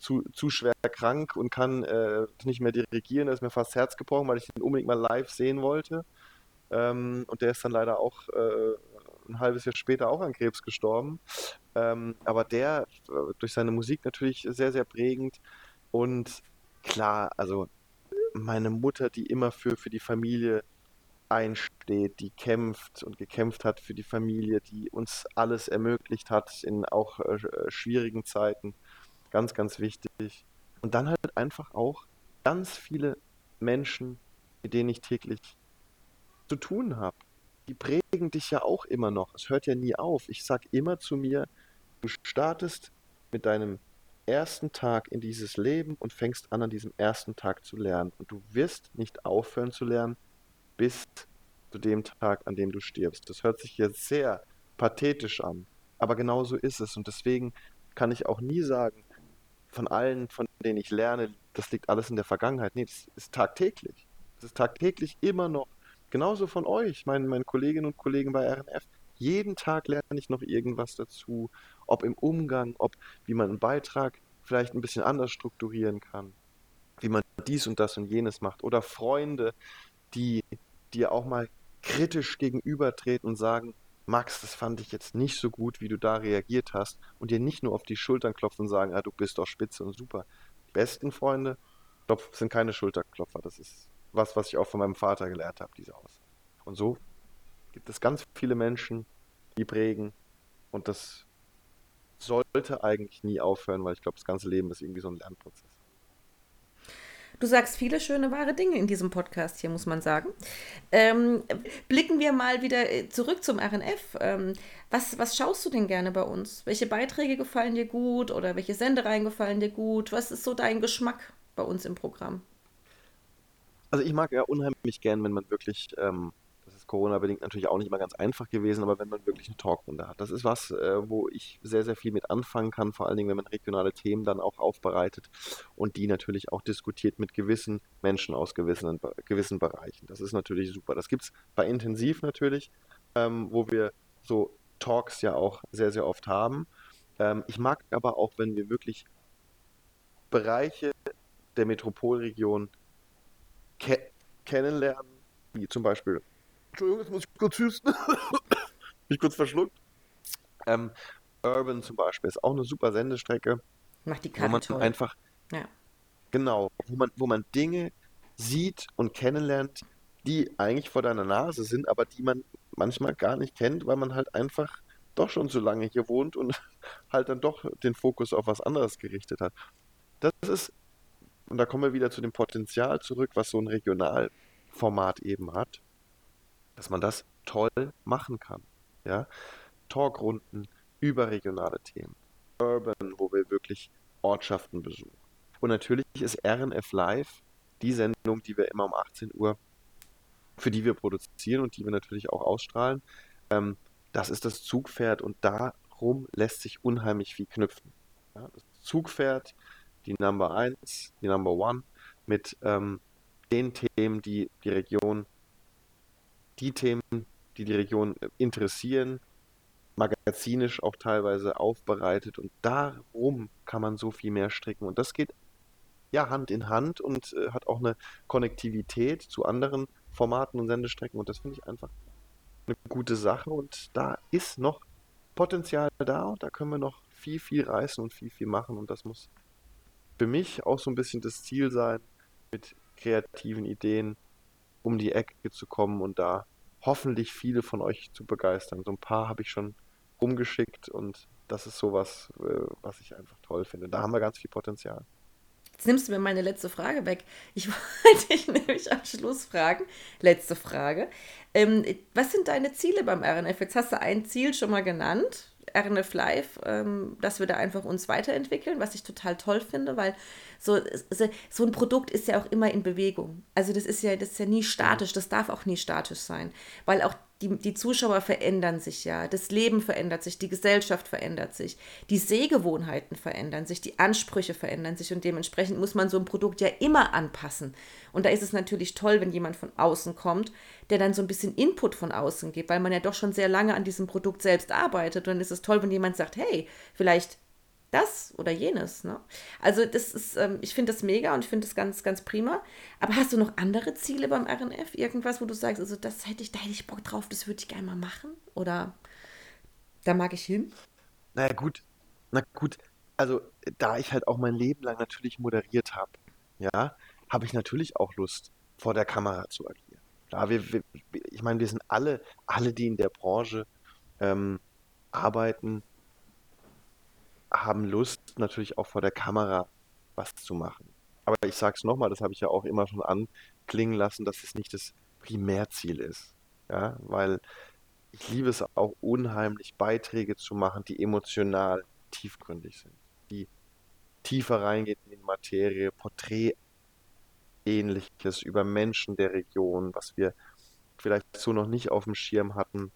zu, zu schwer krank und kann äh, nicht mehr dirigieren. Da ist mir fast Herz gebrochen, weil ich ihn unbedingt mal live sehen wollte. Ähm, und der ist dann leider auch äh, ein halbes Jahr später auch an Krebs gestorben. Ähm, aber der äh, durch seine Musik natürlich sehr, sehr prägend. Und klar, also meine Mutter, die immer für, für die Familie einsteht, die kämpft und gekämpft hat für die Familie, die uns alles ermöglicht hat in auch äh, schwierigen Zeiten. Ganz, ganz wichtig. Und dann halt einfach auch ganz viele Menschen, mit denen ich täglich zu tun habe. Die prägen dich ja auch immer noch. Es hört ja nie auf. Ich sage immer zu mir, du startest mit deinem ersten Tag in dieses Leben und fängst an, an diesem ersten Tag zu lernen. Und du wirst nicht aufhören zu lernen, bis zu dem Tag, an dem du stirbst. Das hört sich jetzt sehr pathetisch an, aber genau so ist es. Und deswegen kann ich auch nie sagen, von allen, von denen ich lerne, das liegt alles in der Vergangenheit. Nee, das ist tagtäglich. Das ist tagtäglich immer noch. Genauso von euch, meinen, meinen Kolleginnen und Kollegen bei RNF. Jeden Tag lerne ich noch irgendwas dazu, ob im Umgang, ob wie man einen Beitrag vielleicht ein bisschen anders strukturieren kann, wie man dies und das und jenes macht. Oder Freunde, die dir auch mal kritisch gegenübertreten und sagen, Max, das fand ich jetzt nicht so gut, wie du da reagiert hast und dir nicht nur auf die Schultern klopfen und sagen, ah, du bist doch spitze und super. Die besten Freunde sind keine Schulterklopfer. Das ist was, was ich auch von meinem Vater gelernt habe, diese Aus. Und so gibt es ganz viele Menschen, die prägen und das sollte eigentlich nie aufhören, weil ich glaube, das ganze Leben ist irgendwie so ein Lernprozess. Du sagst viele schöne, wahre Dinge in diesem Podcast hier, muss man sagen. Ähm, blicken wir mal wieder äh, zurück zum RNF. Ähm, was, was schaust du denn gerne bei uns? Welche Beiträge gefallen dir gut oder welche Sendereien gefallen dir gut? Was ist so dein Geschmack bei uns im Programm? Also ich mag ja unheimlich gern, wenn man wirklich ähm, Corona-bedingt natürlich auch nicht mal ganz einfach gewesen, aber wenn man wirklich eine Talkrunde hat. Das ist was, äh, wo ich sehr, sehr viel mit anfangen kann, vor allen Dingen, wenn man regionale Themen dann auch aufbereitet und die natürlich auch diskutiert mit gewissen Menschen aus gewissen, gewissen Bereichen. Das ist natürlich super. Das gibt es bei Intensiv natürlich, ähm, wo wir so Talks ja auch sehr, sehr oft haben. Ähm, ich mag aber auch, wenn wir wirklich Bereiche der Metropolregion ke kennenlernen, wie zum Beispiel Entschuldigung, jetzt muss ich kurz hüsten. Mich kurz verschluckt. Ähm, Urban zum Beispiel ist auch eine super Sendestrecke. Macht die Karte wo man toll. einfach ja. genau, wo man, wo man Dinge sieht und kennenlernt, die eigentlich vor deiner Nase sind, aber die man manchmal gar nicht kennt, weil man halt einfach doch schon so lange hier wohnt und halt dann doch den Fokus auf was anderes gerichtet hat. Das ist, und da kommen wir wieder zu dem Potenzial zurück, was so ein Regionalformat eben hat dass man das toll machen kann. Ja? Talkrunden über regionale Themen. Urban, wo wir wirklich Ortschaften besuchen. Und natürlich ist RNF Live die Sendung, die wir immer um 18 Uhr, für die wir produzieren und die wir natürlich auch ausstrahlen. Ähm, das ist das Zugpferd und darum lässt sich unheimlich viel knüpfen. Ja, das Zugpferd, die Number 1, die Number 1 mit ähm, den Themen, die die Region die Themen, die die Region äh, interessieren, magazinisch auch teilweise aufbereitet und darum kann man so viel mehr stricken. Und das geht ja Hand in Hand und äh, hat auch eine Konnektivität zu anderen Formaten und Sendestrecken und das finde ich einfach eine gute Sache und da ist noch Potenzial da und da können wir noch viel, viel reißen und viel, viel machen und das muss für mich auch so ein bisschen das Ziel sein, mit kreativen Ideen um die Ecke zu kommen und da hoffentlich viele von euch zu begeistern. So ein paar habe ich schon rumgeschickt und das ist sowas, äh, was ich einfach toll finde. Da haben wir ganz viel Potenzial. Jetzt nimmst du mir meine letzte Frage weg. Ich wollte dich nämlich am Schluss fragen. Letzte Frage. Ähm, was sind deine Ziele beim RNF? Jetzt hast du ein Ziel schon mal genannt. RNF Live, ähm, dass wir da einfach uns weiterentwickeln, was ich total toll finde, weil so, so ein Produkt ist ja auch immer in Bewegung. Also das ist ja, das ist ja nie statisch, das darf auch nie statisch sein, weil auch die, die Zuschauer verändern sich ja, das Leben verändert sich, die Gesellschaft verändert sich, die Sehgewohnheiten verändern sich, die Ansprüche verändern sich und dementsprechend muss man so ein Produkt ja immer anpassen. Und da ist es natürlich toll, wenn jemand von außen kommt, der dann so ein bisschen Input von außen gibt, weil man ja doch schon sehr lange an diesem Produkt selbst arbeitet. Und dann ist es toll, wenn jemand sagt, hey, vielleicht das oder jenes. Ne? Also das ist, ähm, ich finde das mega und ich finde das ganz, ganz prima. Aber hast du noch andere Ziele beim RNF? Irgendwas, wo du sagst, also das hätte ich, da hätte ich Bock drauf, das würde ich gerne mal machen? Oder da mag ich hin? Naja, gut. Na gut, also da ich halt auch mein Leben lang natürlich moderiert habe, ja, habe ich natürlich auch Lust, vor der Kamera zu agieren. Klar, wir, wir, ich meine, wir sind alle, alle, die in der Branche ähm, arbeiten, haben Lust, natürlich auch vor der Kamera was zu machen. Aber ich sage es nochmal, das habe ich ja auch immer schon anklingen lassen, dass es nicht das Primärziel ist. Ja, weil ich liebe es auch unheimlich, Beiträge zu machen, die emotional tiefgründig sind, die tiefer reingehen in die Materie, Porträtähnliches über Menschen der Region, was wir vielleicht so noch nicht auf dem Schirm hatten,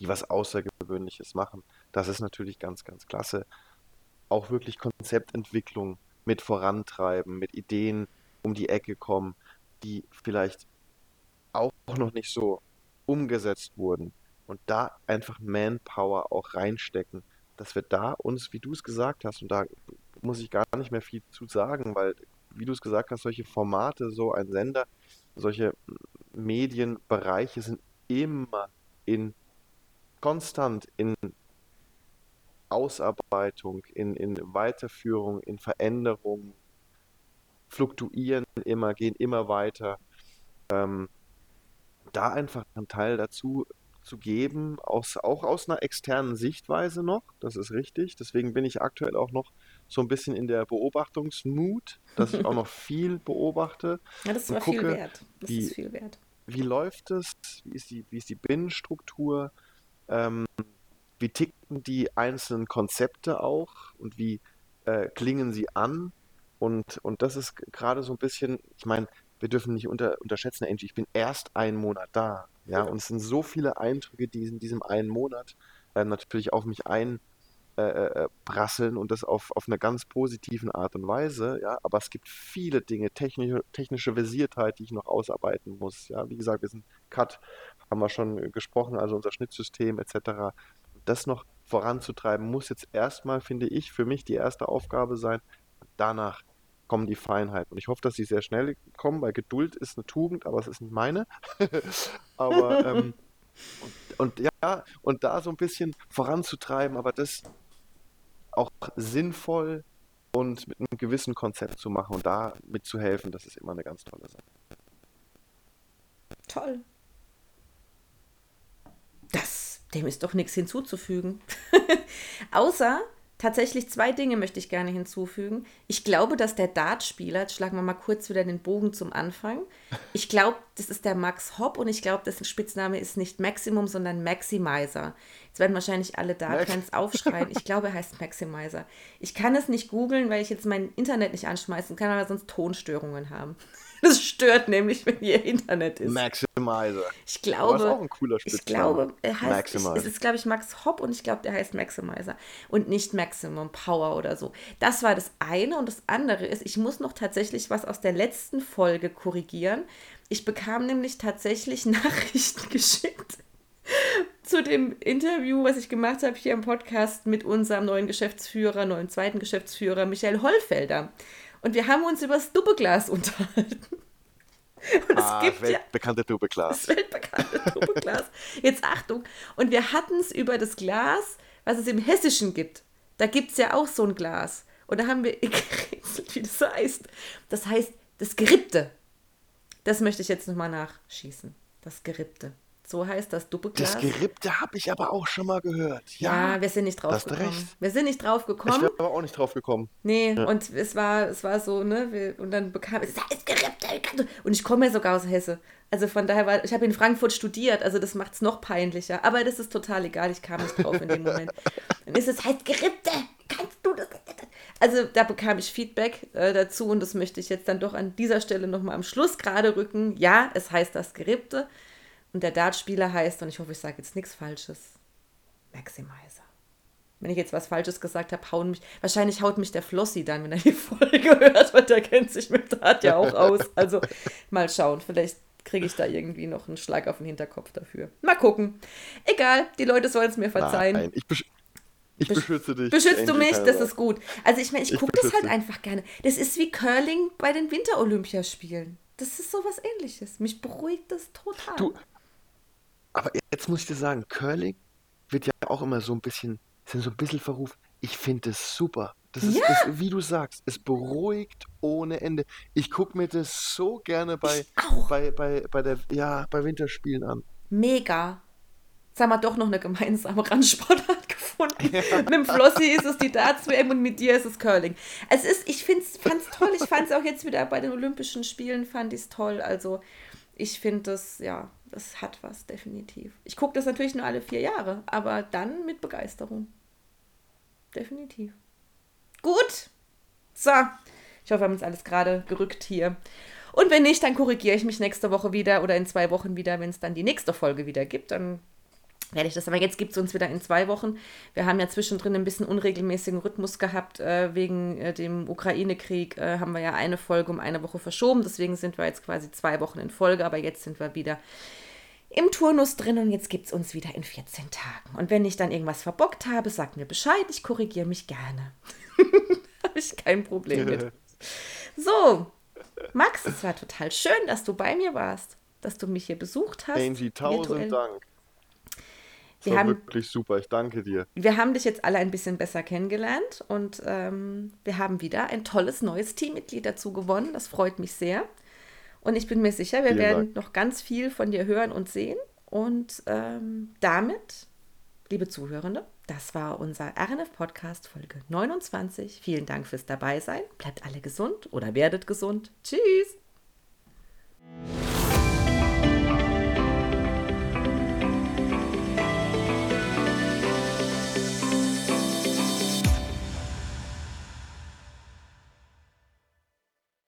die was Außergewöhnliches machen. Das ist natürlich ganz, ganz klasse auch wirklich Konzeptentwicklung mit vorantreiben, mit Ideen um die Ecke kommen, die vielleicht auch noch nicht so umgesetzt wurden. Und da einfach Manpower auch reinstecken, dass wir da uns, wie du es gesagt hast, und da muss ich gar nicht mehr viel zu sagen, weil, wie du es gesagt hast, solche Formate, so ein Sender, solche Medienbereiche sind immer in konstant in Ausarbeitung, in, in Weiterführung, in Veränderung, fluktuieren immer, gehen immer weiter. Ähm, da einfach einen Teil dazu zu geben, aus, auch aus einer externen Sichtweise noch, das ist richtig. Deswegen bin ich aktuell auch noch so ein bisschen in der Beobachtungsmut, dass ich auch noch viel beobachte. Ja, das und war viel gucke, wert. Das wie, ist viel wert. wie läuft es, wie ist die, wie ist die Binnenstruktur, ähm, wie ticken die einzelnen Konzepte auch und wie äh, klingen sie an. Und, und das ist gerade so ein bisschen, ich meine, wir dürfen nicht unter, unterschätzen, Angie, ich bin erst einen Monat da. Ja, und es sind so viele Eindrücke, die in diesem einen Monat äh, natürlich auf mich einprasseln äh, äh, und das auf, auf einer ganz positiven Art und Weise. Ja, aber es gibt viele Dinge, technische, technische Versiertheit, die ich noch ausarbeiten muss. Ja, wie gesagt, wir sind Cut, haben wir schon gesprochen, also unser Schnittsystem etc. Das noch voranzutreiben, muss jetzt erstmal, finde ich, für mich die erste Aufgabe sein. Danach kommen die Feinheiten. Und ich hoffe, dass sie sehr schnell kommen, weil Geduld ist eine Tugend, aber es ist nicht meine. aber ähm, und, und, ja, und da so ein bisschen voranzutreiben, aber das auch sinnvoll und mit einem gewissen Konzept zu machen und da mitzuhelfen, das ist immer eine ganz tolle Sache. Toll. Das, dem ist doch nichts hinzuzufügen. Außer, tatsächlich zwei Dinge möchte ich gerne hinzufügen. Ich glaube, dass der Dartspieler, jetzt schlagen wir mal kurz wieder den Bogen zum Anfang. Ich glaube, das ist der Max Hopp und ich glaube, dessen Spitzname ist nicht Maximum, sondern Maximizer. Jetzt werden wahrscheinlich alle Dart-Fans aufschreien. Ich glaube, er heißt Maximizer. Ich kann es nicht googeln, weil ich jetzt mein Internet nicht anschmeißen kann, aber sonst Tonstörungen haben. Das stört nämlich, wenn ihr Internet ist. Maximizer. Ich glaube, ist auch ein cooler ich glaube, er heißt, ich, Maximizer. es ist, glaube ich, Max Hopp und ich glaube, der heißt Maximizer und nicht Maximum Power oder so. Das war das eine und das andere ist, ich muss noch tatsächlich was aus der letzten Folge korrigieren. Ich bekam nämlich tatsächlich Nachrichten geschickt zu dem Interview, was ich gemacht habe hier im Podcast mit unserem neuen Geschäftsführer, neuen zweiten Geschäftsführer, Michael Hollfelder. Und wir haben uns über das Duppeglas unterhalten. Und es ah, gibt ja weltbekannte Doppelglas. das weltbekannte Duppeglas. Jetzt Achtung. Und wir hatten es über das Glas, was es im Hessischen gibt. Da gibt es ja auch so ein Glas. Und da haben wir gerätselt, wie das heißt. Das heißt, das Gerippte. Das möchte ich jetzt nochmal nachschießen. Das Gerippte. So heißt das Duppeglas. Das Gerippte habe ich aber auch schon mal gehört. ja, Ja, wir sind nicht drauf hast gekommen. recht. Wir sind nicht drauf ich gekommen. wäre aber auch nicht drauf gekommen. Nee, Ja. und es war, es war so, ne, und dann bekam es, das heißt Gerippte. kannst du-" Und ich komme ja sogar aus Hesse. Also von daher war, ich habe in Frankfurt studiert, also das macht es noch peinlicher. Aber das ist total egal, ich kam nicht drauf in dem Moment. Dann ist es, heißt Gerippte, kannst du das? Also da bekam ich Feedback äh, dazu und das möchte ich jetzt dann doch an dieser Stelle nochmal am Schluss gerade rücken. Ja, es heißt das Gerippte und der Dartspieler heißt, und ich hoffe, ich sage jetzt nichts Falsches, Maximizer. Wenn ich jetzt was Falsches gesagt habe, hauen mich, wahrscheinlich haut mich der Flossi dann, wenn er die Folge hört, weil der kennt sich mit Dart ja auch aus. Also mal schauen, vielleicht kriege ich da irgendwie noch einen Schlag auf den Hinterkopf dafür. Mal gucken. Egal, die Leute sollen es mir verzeihen. Nein, ich, besch ich Besch- beschütze dich. Beschützt du mich, das ist gut. Also ich meine, ich Ich gucke das halt einfach gerne. Das ist wie Curling bei den Winterolympiaspielen. Das ist sowas ähnliches. Mich beruhigt das total. Du, aber jetzt muss ich dir sagen, Curling wird ja auch immer so ein bisschen, sind so ein bisschen verrufen. Ich finde es super. Das ist, Ja. das, wie du sagst, es beruhigt ohne Ende. Ich gucke mir das so gerne bei, bei, bei, bei, der, ja, bei Winterspielen an. Mega. Jetzt haben wir doch noch eine gemeinsame Randsportart gefunden. Mit dem Flossi ist es die Darts-WM und mit dir ist es Curling. Es ist, ich fand es toll. Ich fand es auch jetzt wieder bei den Olympischen Spielen, fand ich es toll. Also ich finde das, ja, das hat was, definitiv. Ich gucke das natürlich nur alle vier Jahre, aber dann mit Begeisterung. Definitiv. Gut. So. Ich hoffe, wir haben uns alles gerade gerückt hier. Und wenn nicht, dann korrigiere ich mich nächste Woche wieder oder in zwei Wochen wieder, wenn es dann die nächste Folge wieder gibt. Dann werde ich das. Aber jetzt gibt es uns wieder in zwei Wochen. Wir haben ja zwischendrin ein bisschen unregelmäßigen Rhythmus gehabt. Äh, wegen äh, dem Ukraine-Krieg äh, haben wir ja eine Folge um eine Woche verschoben. Deswegen sind wir jetzt quasi zwei Wochen in Folge. Aber jetzt sind wir wieder im Turnus drin und jetzt gibt es uns wieder in 14 Tagen. Und wenn ich dann irgendwas verbockt habe, sagt mir Bescheid. Ich korrigiere mich gerne. habe ich kein Problem mit. So, Max, es war total schön, dass du bei mir warst, dass du mich hier besucht hast. Angie, tausend virtuell. Dank. Wir haben, wirklich super. Ich danke dir. Wir haben dich jetzt alle ein bisschen besser kennengelernt und ähm, wir haben wieder ein tolles neues Teammitglied dazu gewonnen. Das freut mich sehr. Und ich bin mir sicher, wir Vielen werden Dank. noch ganz viel von dir hören und sehen. Und ähm, damit, liebe Zuhörende, das war unser RNF-Podcast Folge 29. Vielen Dank fürs Dabeisein. Bleibt alle gesund oder werdet gesund. Tschüss!